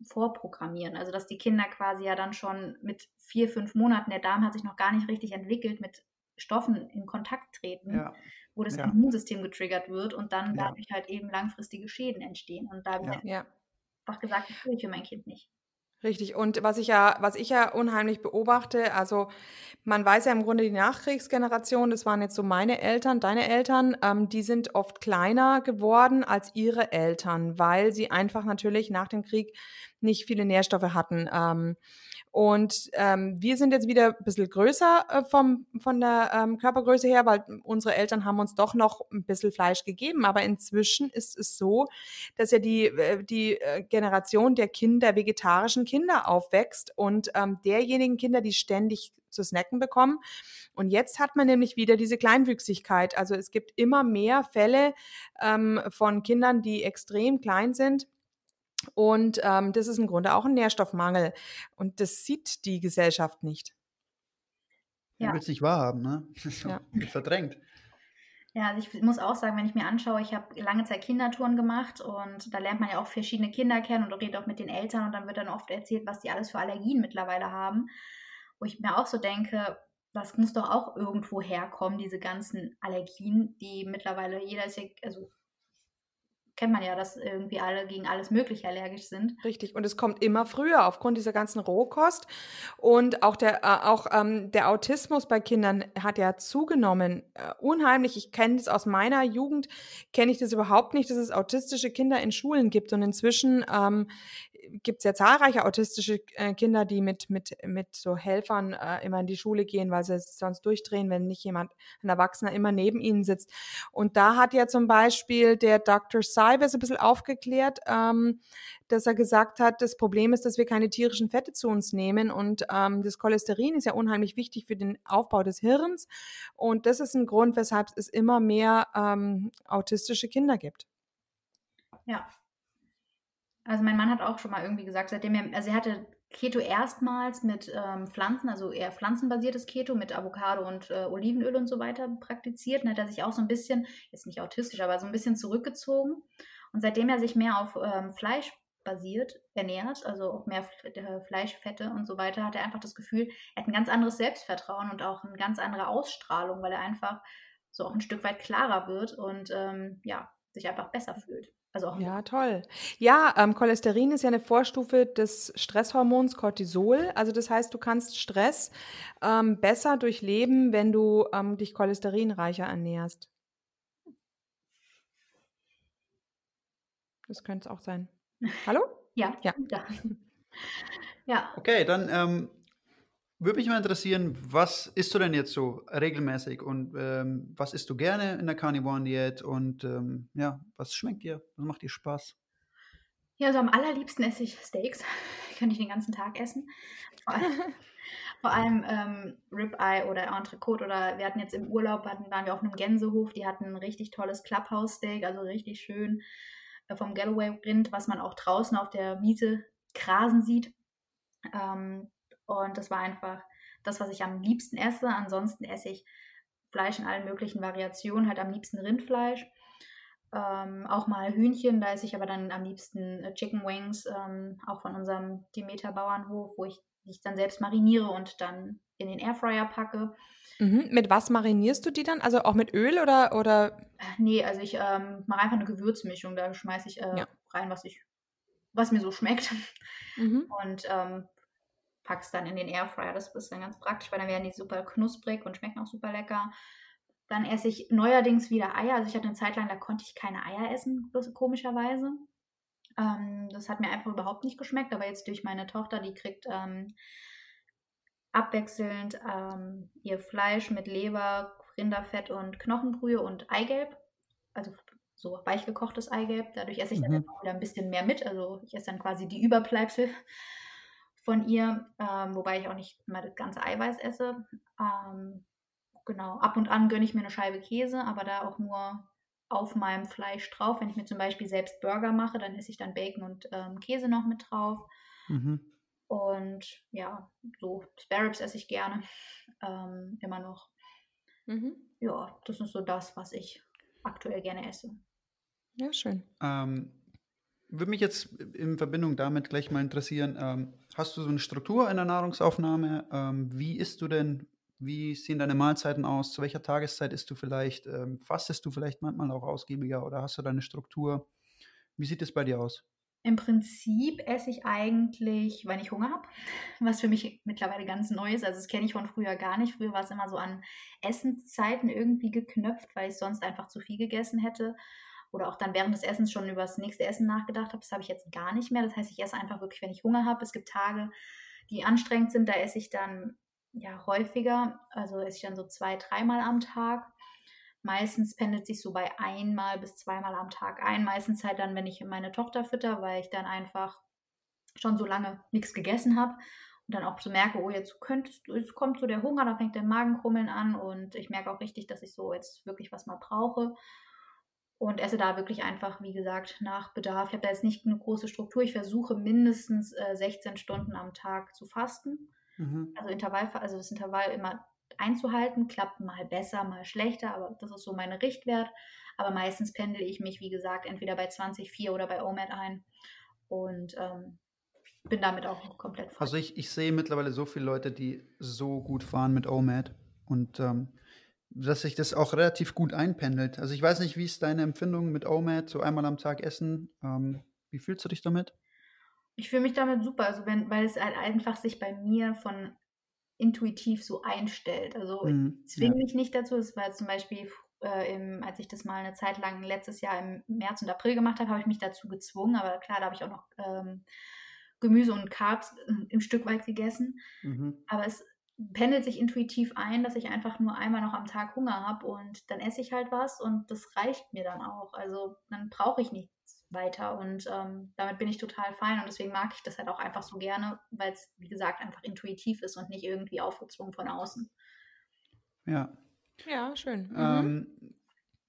vorprogrammieren. Also dass die Kinder quasi ja dann schon mit vier, fünf Monaten, der Darm hat sich noch gar nicht richtig entwickelt, mit Stoffen in Kontakt treten, ja. wo das ja. Immunsystem getriggert wird und dann ja. dadurch halt eben langfristige Schäden entstehen. Und da ich einfach gesagt, das tue ich für mein Kind nicht. Richtig. Und was ich ja, was ich ja unheimlich beobachte, also man weiß ja im Grunde die Nachkriegsgeneration, das waren jetzt so meine Eltern, deine Eltern, ähm, die sind oft kleiner geworden als ihre Eltern, weil sie einfach natürlich nach dem Krieg nicht viele Nährstoffe hatten. Ähm, und ähm, wir sind jetzt wieder ein bisschen größer äh, vom, von der ähm, Körpergröße her, weil unsere Eltern haben uns doch noch ein bisschen Fleisch gegeben. Aber inzwischen ist es so, dass ja die, äh, die äh, Generation der Kinder, vegetarischen Kinder aufwächst und ähm, derjenigen Kinder, die ständig zu snacken bekommen. Und jetzt hat man nämlich wieder diese Kleinwüchsigkeit. Also es gibt immer mehr Fälle ähm, von Kindern, die extrem klein sind und ähm, das ist im Grunde auch ein Nährstoffmangel. Und das sieht die Gesellschaft nicht. Ja. Will es nicht wahrhaben, ne? *laughs* Ja. verdrängt. Ja, also ich muss auch sagen, wenn ich mir anschaue, ich habe lange Zeit Kindertouren gemacht und da lernt man ja auch verschiedene Kinder kennen und redet auch mit den Eltern und dann wird dann oft erzählt, was die alles für Allergien mittlerweile haben. Wo ich mir auch so denke, das muss doch auch irgendwo herkommen, diese ganzen Allergien, die mittlerweile jeder ist ja, also kennt man ja, dass irgendwie alle gegen alles Mögliche allergisch sind. Richtig. Und es kommt immer früher aufgrund dieser ganzen Rohkost. Und auch der, äh, auch, ähm, der Autismus bei Kindern hat ja zugenommen. Äh, unheimlich. Ich kenne das aus meiner Jugend, kenne ich das überhaupt nicht, dass es autistische Kinder in Schulen gibt. Und inzwischen ähm, gibt es ja zahlreiche autistische äh, Kinder, die mit, mit, mit so Helfern äh, immer in die Schule gehen, weil sie sonst durchdrehen, wenn nicht jemand, ein Erwachsener, immer neben ihnen sitzt. Und da hat ja zum Beispiel der Dr. Seibers ein bisschen aufgeklärt, ähm, dass er gesagt hat, das Problem ist, dass wir keine tierischen Fette zu uns nehmen und ähm, das Cholesterin ist ja unheimlich wichtig für den Aufbau des Hirns und das ist ein Grund, weshalb es immer mehr ähm, autistische Kinder gibt. Ja, also mein Mann hat auch schon mal irgendwie gesagt, seitdem er, also er hatte Keto erstmals mit ähm, Pflanzen, also eher pflanzenbasiertes Keto mit Avocado und äh, Olivenöl und so weiter praktiziert. Dann hat er sich auch so ein bisschen, jetzt nicht autistisch, aber so ein bisschen zurückgezogen. Und seitdem er sich mehr auf ähm, Fleisch basiert ernährt, also auch mehr äh, Fleischfette und so weiter, hat er einfach das Gefühl, er hat ein ganz anderes Selbstvertrauen und auch eine ganz andere Ausstrahlung, weil er einfach so auch ein Stück weit klarer wird und ähm, ja, sich einfach besser fühlt. Also auch ja, toll. Ja, ähm, Cholesterin ist ja eine Vorstufe des Stresshormons Cortisol. Also das heißt, du kannst Stress ähm, besser durchleben, wenn du ähm, dich cholesterinreicher ernährst. Das könnte es auch sein. Hallo? ja. Ja. *laughs* ja. Okay, dann ähm, würde mich mal interessieren, was isst du denn jetzt so regelmäßig und ähm, was isst du gerne in der Carnivore-Diät und ähm, ja, was schmeckt dir? Was macht dir Spaß? Ja, also am allerliebsten esse ich Steaks. *laughs* könnte ich den ganzen Tag essen. Vor allem, *laughs* vor allem ähm, Ribeye oder Entrecote oder wir hatten jetzt im Urlaub, hatten, waren wir auf einem Gänsehof, die hatten ein richtig tolles Clubhouse-Steak, also richtig schön äh, vom Galloway-Rind, was man auch draußen auf der Wiese grasen sieht. Ähm, und das war einfach das, was ich am liebsten esse. Ansonsten esse ich Fleisch in allen möglichen Variationen, halt am liebsten Rindfleisch. Ähm, auch mal Hühnchen, da esse ich aber dann am liebsten äh, Chicken Wings, ähm, auch von unserem Demeter Bauernhof, wo ich die dann selbst mariniere und dann in den Airfryer packe. Mhm. Mit was marinierst du die dann? Also auch mit Öl oder? oder? Äh, nee, also ich ähm, mache einfach eine Gewürzmischung, da schmeiße ich äh, ja. rein, was ich, was mir so schmeckt. Mhm. Und ähm, pack's dann in den Airfryer. Das ist dann ganz praktisch, weil dann werden die super knusprig und schmecken auch super lecker. Dann esse ich neuerdings wieder Eier. Also ich hatte eine Zeit lang, da konnte ich keine Eier essen, komischerweise. Ähm, das hat mir einfach überhaupt nicht geschmeckt. Aber jetzt durch meine Tochter, die kriegt ähm, abwechselnd ähm, ihr Fleisch mit Leber, Rinderfett und Knochenbrühe und Eigelb. Also so weich gekochtes Eigelb. Dadurch esse ich mhm. dann auch wieder ein bisschen mehr mit. Also ich esse dann quasi die Überbleibsel von ihr, ähm, wobei ich auch nicht immer das ganze Eiweiß esse. Ähm, genau, ab und an gönne ich mir eine Scheibe Käse, aber da auch nur auf meinem Fleisch drauf. Wenn ich mir zum Beispiel selbst Burger mache, dann esse ich dann Bacon und ähm, Käse noch mit drauf. Mhm. Und ja, so Spare Ribs esse ich gerne ähm, immer noch. Mhm. Ja, das ist so das, was ich aktuell gerne esse. Ja, schön. Ähm, würde mich jetzt in Verbindung damit gleich mal interessieren, ähm, hast du so eine Struktur in der Nahrungsaufnahme? Ähm, wie isst du denn? Wie sehen deine Mahlzeiten aus? Zu welcher Tageszeit isst du vielleicht? Ähm, fastest du vielleicht manchmal auch ausgiebiger oder hast du deine Struktur? Wie sieht es bei dir aus? Im Prinzip esse ich eigentlich, wenn ich Hunger habe, was für mich mittlerweile ganz neu ist. Also das kenne ich von früher gar nicht. Früher war es immer so an Essenszeiten irgendwie geknöpft, weil ich sonst einfach zu viel gegessen hätte oder auch dann während des Essens schon über das nächste Essen nachgedacht habe. Das habe ich jetzt gar nicht mehr. Das heißt, ich esse einfach wirklich, wenn ich Hunger habe. Es gibt Tage, die anstrengend sind, da esse ich dann ja häufiger. Also esse ich dann so zwei, dreimal am Tag. Meistens pendelt sich so bei einmal bis zweimal am Tag ein. Meistens halt dann, wenn ich meine Tochter fütter, weil ich dann einfach schon so lange nichts gegessen habe und dann auch so merke, oh, jetzt könntest du, jetzt kommt so der Hunger, dann fängt der Magenkrummeln an und ich merke auch richtig, dass ich so jetzt wirklich was mal brauche und esse da wirklich einfach, wie gesagt, nach Bedarf. Ich habe da jetzt nicht eine große Struktur. Ich versuche mindestens äh, 16 Stunden am Tag zu fasten. Mhm. Also Intervall, also das Intervall immer einzuhalten, klappt mal besser, mal schlechter, aber das ist so mein Richtwert. Aber meistens pendel ich mich, wie gesagt, entweder bei 20,4 oder bei OMAD ein und ähm, bin damit auch komplett frei. Also ich, ich sehe mittlerweile so viele Leute, die so gut fahren mit OMAD und ähm, dass sich das auch relativ gut einpendelt. Also ich weiß nicht, wie ist deine Empfindung mit OMAD, so einmal am Tag essen? Ähm, wie fühlst du dich damit? Ich fühle mich damit super, also wenn, weil es halt einfach sich bei mir von intuitiv so einstellt. Also mm, ich zwinge ja. mich nicht dazu. Es war zum Beispiel, äh, im, als ich das mal eine Zeit lang letztes Jahr im März und April gemacht habe, habe ich mich dazu gezwungen. Aber klar, da habe ich auch noch ähm, Gemüse und Carbs äh, im Stück weit gegessen. Mhm. Aber es pendelt sich intuitiv ein, dass ich einfach nur einmal noch am Tag Hunger habe und dann esse ich halt was und das reicht mir dann auch. Also dann brauche ich nichts weiter und ähm, damit bin ich total fein und deswegen mag ich das halt auch einfach so gerne, weil es, wie gesagt, einfach intuitiv ist und nicht irgendwie aufgezwungen von außen. Ja. Ja, schön. Mhm. Ähm,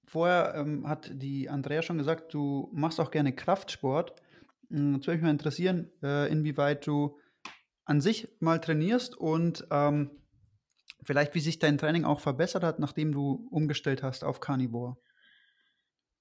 vorher ähm, hat die Andrea schon gesagt, du machst auch gerne Kraftsport. Hm, jetzt würde mich mal interessieren, äh, inwieweit du an sich mal trainierst und ähm, vielleicht wie sich dein Training auch verbessert hat, nachdem du umgestellt hast auf Carnivore.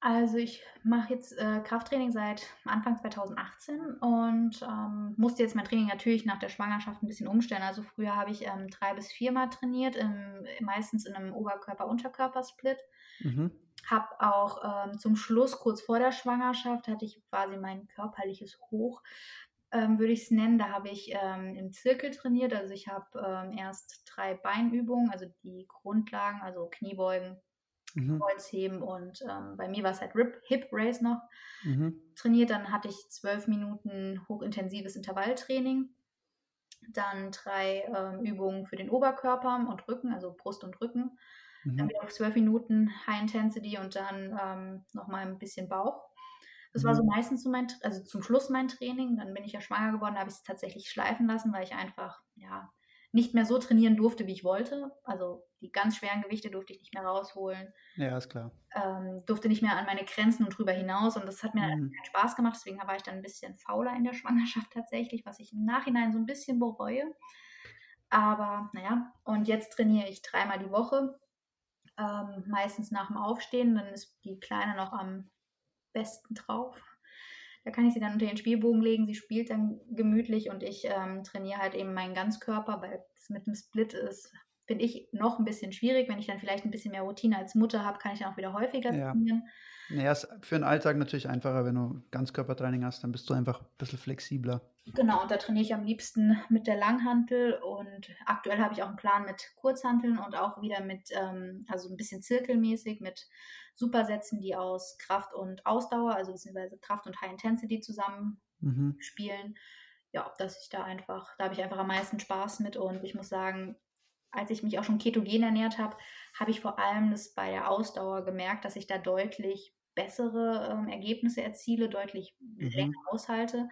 Also ich mache jetzt äh, Krafttraining seit Anfang 2018 und ähm, musste jetzt mein Training natürlich nach der Schwangerschaft ein bisschen umstellen. Also früher habe ich ähm, drei bis viermal trainiert, im, meistens in einem Oberkörper-Unterkörper-Split. Mhm. Habe auch ähm, zum Schluss, kurz vor der Schwangerschaft, hatte ich quasi mein körperliches Hoch ähm, würde ich es nennen. Da habe ich ähm, im Zirkel trainiert. Also ich habe ähm, erst drei Beinübungen, also die Grundlagen, also Kniebeugen, mhm. Kreuzheben und ähm, bei mir war es halt Rip, Hip Race noch mhm. trainiert. Dann hatte ich zwölf Minuten hochintensives Intervalltraining. Dann drei ähm, Übungen für den Oberkörper und Rücken, also Brust und Rücken. Mhm. Dann wieder zwölf Minuten High Intensity und dann ähm, nochmal ein bisschen Bauch. Das war so meistens so mein, also zum Schluss mein Training. Dann bin ich ja schwanger geworden, da habe ich es tatsächlich schleifen lassen, weil ich einfach, ja, nicht mehr so trainieren durfte, wie ich wollte. Also die ganz schweren Gewichte durfte ich nicht mehr rausholen. Ja, ist klar. Ähm, durfte nicht mehr an meine Grenzen und drüber hinaus. Und das hat mir Mhm. keinen Spaß gemacht. Deswegen war ich dann ein bisschen fauler in der *laughs* Schwangerschaft tatsächlich, was ich im Nachhinein so ein bisschen bereue. Aber naja, und jetzt trainiere ich dreimal die Woche. Ähm, meistens nach dem Aufstehen. Dann ist die Kleine noch am besten drauf. Da kann ich sie dann unter den Spielbogen legen. Sie spielt dann gemütlich und ich ähm, trainiere halt eben meinen Ganzkörper, weil es mit dem Split ist, finde ich, noch ein bisschen schwierig. Wenn ich dann vielleicht ein bisschen mehr Routine als Mutter habe, kann ich dann auch wieder häufiger Ja. trainieren. Naja, ist für den Alltag natürlich einfacher, wenn du Ganzkörpertraining hast, dann bist du einfach ein bisschen flexibler. Genau, und da trainiere ich am liebsten mit der Langhantel und aktuell habe ich auch einen Plan mit Kurzhanteln und auch wieder mit, ähm, also ein bisschen zirkelmäßig mit Supersätzen, die aus Kraft und Ausdauer, also beziehungsweise Kraft und High Intensity zusammen Mhm. spielen. Ja, dass ich da einfach, da habe ich einfach am meisten Spaß mit und ich muss sagen, als ich mich auch schon ketogen ernährt habe, habe ich vor allem das bei der Ausdauer gemerkt, dass ich da deutlich bessere ähm, Ergebnisse erziele, deutlich länger aushalte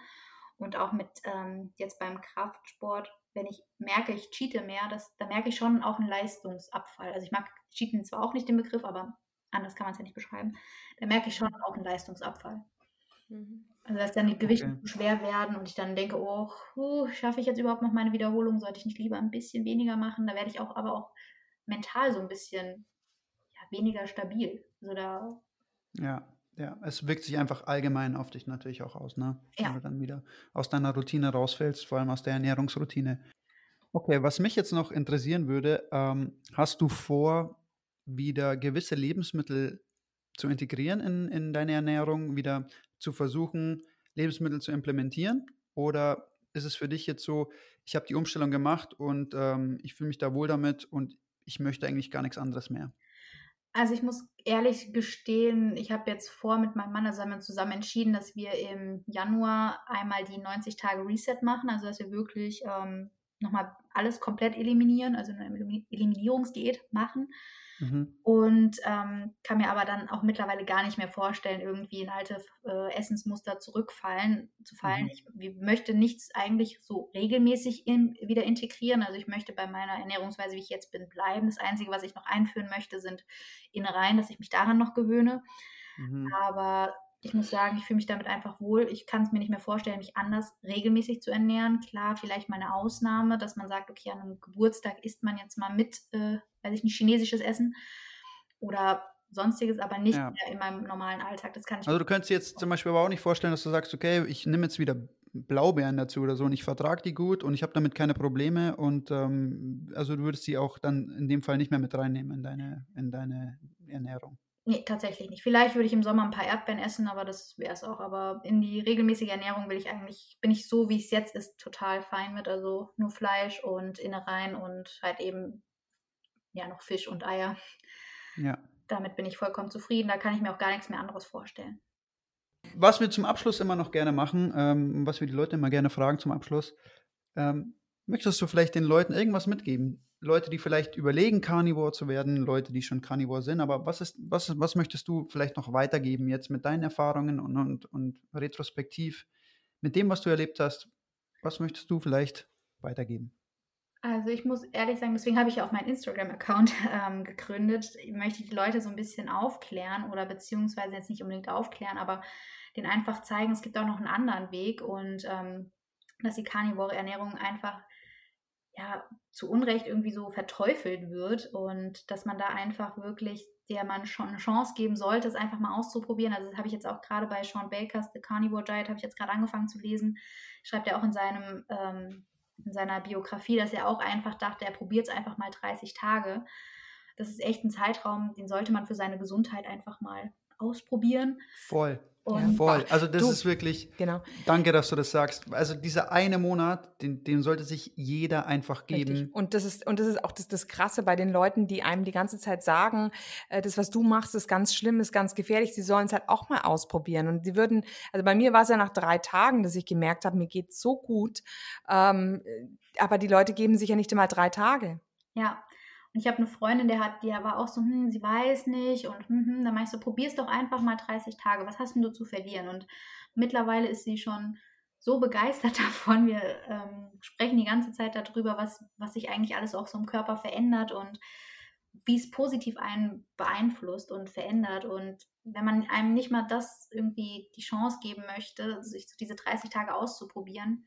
und auch mit ähm, jetzt beim Kraftsport, wenn ich merke, ich cheate mehr, das, da merke ich schon auch einen Leistungsabfall. Also ich mag cheaten zwar auch nicht den Begriff, aber anders kann man es ja nicht beschreiben. Da merke ich schon auch einen Leistungsabfall. Also dass dann die Gewichte Okay. zu schwer werden und ich dann denke, oh, huh, schaffe ich jetzt überhaupt noch meine Wiederholung? Sollte ich nicht lieber ein bisschen weniger machen? Da werde ich auch aber auch mental so ein bisschen ja, weniger stabil. Also da, Ja, ja. Es wirkt sich einfach allgemein auf dich natürlich auch aus, ne? Ja. Wenn du dann wieder aus deiner Routine rausfällst, vor allem aus der Ernährungsroutine. Okay, was mich jetzt noch interessieren würde, ähm, hast du vor, wieder gewisse Lebensmittel zu integrieren in, in deine Ernährung, wieder zu versuchen, Lebensmittel zu implementieren? Oder ist es für dich jetzt so, ich habe die Umstellung gemacht und ähm, ich fühle mich da wohl damit und ich möchte eigentlich gar nichts anderes mehr? Also ich muss ehrlich gestehen, ich habe jetzt vor mit meinem Mann, also wir uns zusammen entschieden, dass wir im Januar einmal die 90 Tage Reset machen, also dass wir wirklich ähm, nochmal alles komplett eliminieren, also eine Elim- Eliminierungsdiät machen. Mhm. Und ähm, kann mir aber dann auch mittlerweile gar nicht mehr vorstellen, irgendwie in alte äh, Essensmuster zurückfallen zu fallen. Mhm. Ich wie- möchte nichts eigentlich so regelmäßig in, wieder integrieren. Also ich möchte bei meiner Ernährungsweise, wie ich jetzt bin, bleiben. Das Einzige, was ich noch einführen möchte, sind Innereien, dass ich mich daran noch gewöhne. Mhm. Aber ich muss sagen, ich fühle mich damit einfach wohl. Ich kann es mir nicht mehr vorstellen, mich anders regelmäßig zu ernähren. Klar, vielleicht mal eine Ausnahme, dass man sagt, okay, an einem Geburtstag isst man jetzt mal mit, äh, weiß ich nicht, chinesisches Essen oder sonstiges, aber nicht Ja. mehr in meinem normalen Alltag. Das kann ich Also du könntest jetzt zum Beispiel aber auch nicht vorstellen, dass du sagst, okay, ich nehme jetzt wieder Blaubeeren dazu oder so und ich vertrage die gut und ich habe damit keine Probleme und ähm, also du würdest die auch dann in dem Fall nicht mehr mit reinnehmen in deine, in deine Ernährung. Nee, tatsächlich nicht. Vielleicht würde ich im Sommer ein paar Erdbeeren essen, aber das wäre es auch. Aber in die regelmäßige Ernährung will ich eigentlich, bin ich so, wie es jetzt ist, total fein mit. Also nur Fleisch und Innereien und halt eben ja noch Fisch und Eier. Ja. Damit bin ich vollkommen zufrieden. Da kann ich mir auch gar nichts mehr anderes vorstellen. Was wir zum Abschluss immer noch gerne machen, ähm, was wir die Leute immer gerne fragen zum Abschluss, ähm, möchtest du vielleicht den Leuten irgendwas mitgeben? Leute, die vielleicht überlegen, Carnivore zu werden, Leute, die schon Carnivore sind, aber was ist, was, was möchtest du vielleicht noch weitergeben jetzt mit deinen Erfahrungen und, und, und retrospektiv mit dem, was du erlebt hast? Was möchtest du vielleicht weitergeben? Also ich muss ehrlich sagen, deswegen habe ich ja auch meinen Instagram-Account *laughs* ähm, gegründet. Ich möchte die Leute so ein bisschen aufklären oder beziehungsweise jetzt nicht unbedingt aufklären, aber denen einfach zeigen, es gibt auch noch einen anderen Weg und ähm, dass die karnivore Ernährung einfach ja zu Unrecht irgendwie so verteufelt wird und dass man da einfach wirklich der man schon eine Chance geben sollte, es einfach mal auszuprobieren. Also das habe ich jetzt auch gerade bei Sean Bakers The Carnivore Diet, habe ich jetzt gerade angefangen zu lesen. Schreibt er auch in seinem ähm, in seiner Biografie, dass er auch einfach dachte, er probiert es einfach mal 30 Tage. Das ist echt ein Zeitraum, den sollte man für seine Gesundheit einfach mal ausprobieren. Voll. Und Voll. Also das du- ist wirklich, Genau. danke, dass du das sagst. Also dieser eine Monat, den, den sollte sich jeder einfach geben. Richtig. Und das ist, und das ist auch das, das Krasse bei den Leuten, die einem die ganze Zeit sagen, äh, das, was du machst, ist ganz schlimm, ist ganz gefährlich. Sie sollen es halt auch mal ausprobieren. Und sie würden, also bei mir war es ja nach drei Tagen, dass ich gemerkt habe, mir geht's so gut. Ähm, aber die Leute geben sich ja nicht immer drei Tage. Ja, Und ich habe eine Freundin, der hat, die war auch so, hm, sie weiß nicht. Und hm, hm, dann meinst du, probier's doch einfach mal 30 Tage. Was hast denn du zu verlieren? Und mittlerweile ist sie schon so begeistert *laughs* davon. Wir ähm, sprechen die ganze Zeit darüber, was, was sich eigentlich alles auch so im Körper verändert und wie es positiv einen beeinflusst und verändert. Und wenn man einem nicht mal das irgendwie die Chance geben möchte, sich diese 30 Tage auszuprobieren,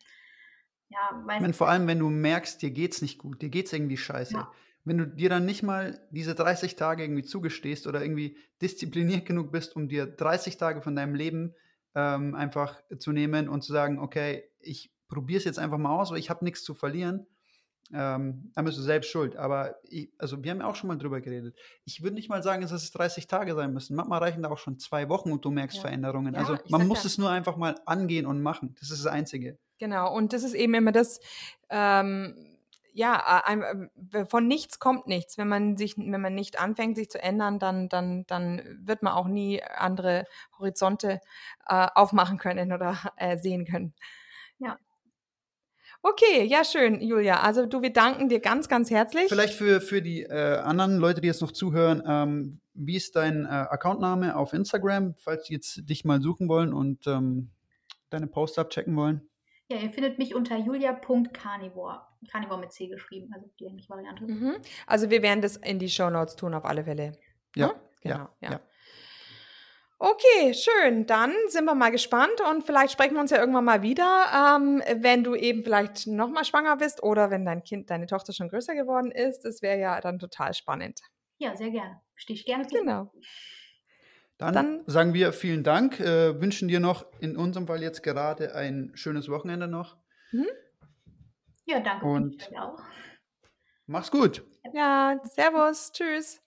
ja, weiß ich meine, vor allem, wenn du merkst, dir geht's nicht gut, dir geht's irgendwie scheiße. Ja. Wenn du dir dann nicht mal diese 30 Tage irgendwie zugestehst oder irgendwie diszipliniert genug bist, um dir 30 Tage von deinem Leben ähm, einfach zu nehmen und zu sagen, okay, ich probiere es jetzt einfach mal aus, weil ich habe nichts zu verlieren, ähm, dann bist du selbst schuld. Aber ich, also wir haben ja auch schon mal drüber geredet. Ich würde nicht mal sagen, dass es 30 Tage sein müssen. Manchmal reichen da auch schon zwei Wochen und du merkst ja. Veränderungen. Ja, also man muss ja. es nur einfach mal angehen und machen. Das ist das Einzige. Genau, und das ist eben immer das, ähm, ja, äh, von nichts kommt nichts. Wenn man sich, wenn man nicht anfängt, sich zu ändern, dann, dann, dann wird man auch nie andere Horizonte äh, aufmachen können oder äh, sehen können. Ja. Okay, ja, schön, Julia. Also du, wir danken dir ganz, ganz herzlich. Vielleicht für, für die äh, anderen Leute, die jetzt noch zuhören, ähm, wie ist dein äh, Accountname auf Instagram, falls die jetzt dich mal suchen wollen und ähm, deine Posts abchecken wollen? Ja, ihr findet mich unter julia.carnivore. Carnivore mit C geschrieben, also die ähnliche Variante. Mhm. Also wir werden das in die Show Notes tun, auf alle Fälle. Ja, hm? genau. Ja, ja. ja. Okay, schön. Dann sind wir mal gespannt und vielleicht sprechen wir uns ja irgendwann mal wieder, ähm, wenn du eben vielleicht nochmal schwanger bist oder wenn dein Kind, deine Tochter schon größer geworden ist. Das wäre ja dann total spannend. Ja, sehr gerne. Stehe ich gerne zu. Genau. Dann, dann, sagen wir vielen Dank, äh, wünschen dir noch in unserem Fall jetzt gerade ein schönes Wochenende noch. Mhm. Ja, danke. Und auch. Mach's gut. Ja, Servus. Tschüss.